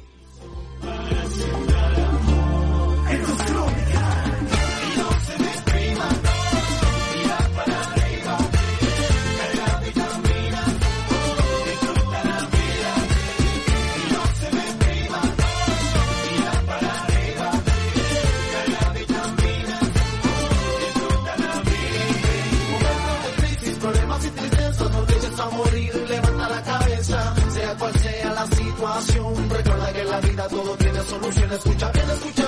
Todo tiene solución. Escucha bien, escucha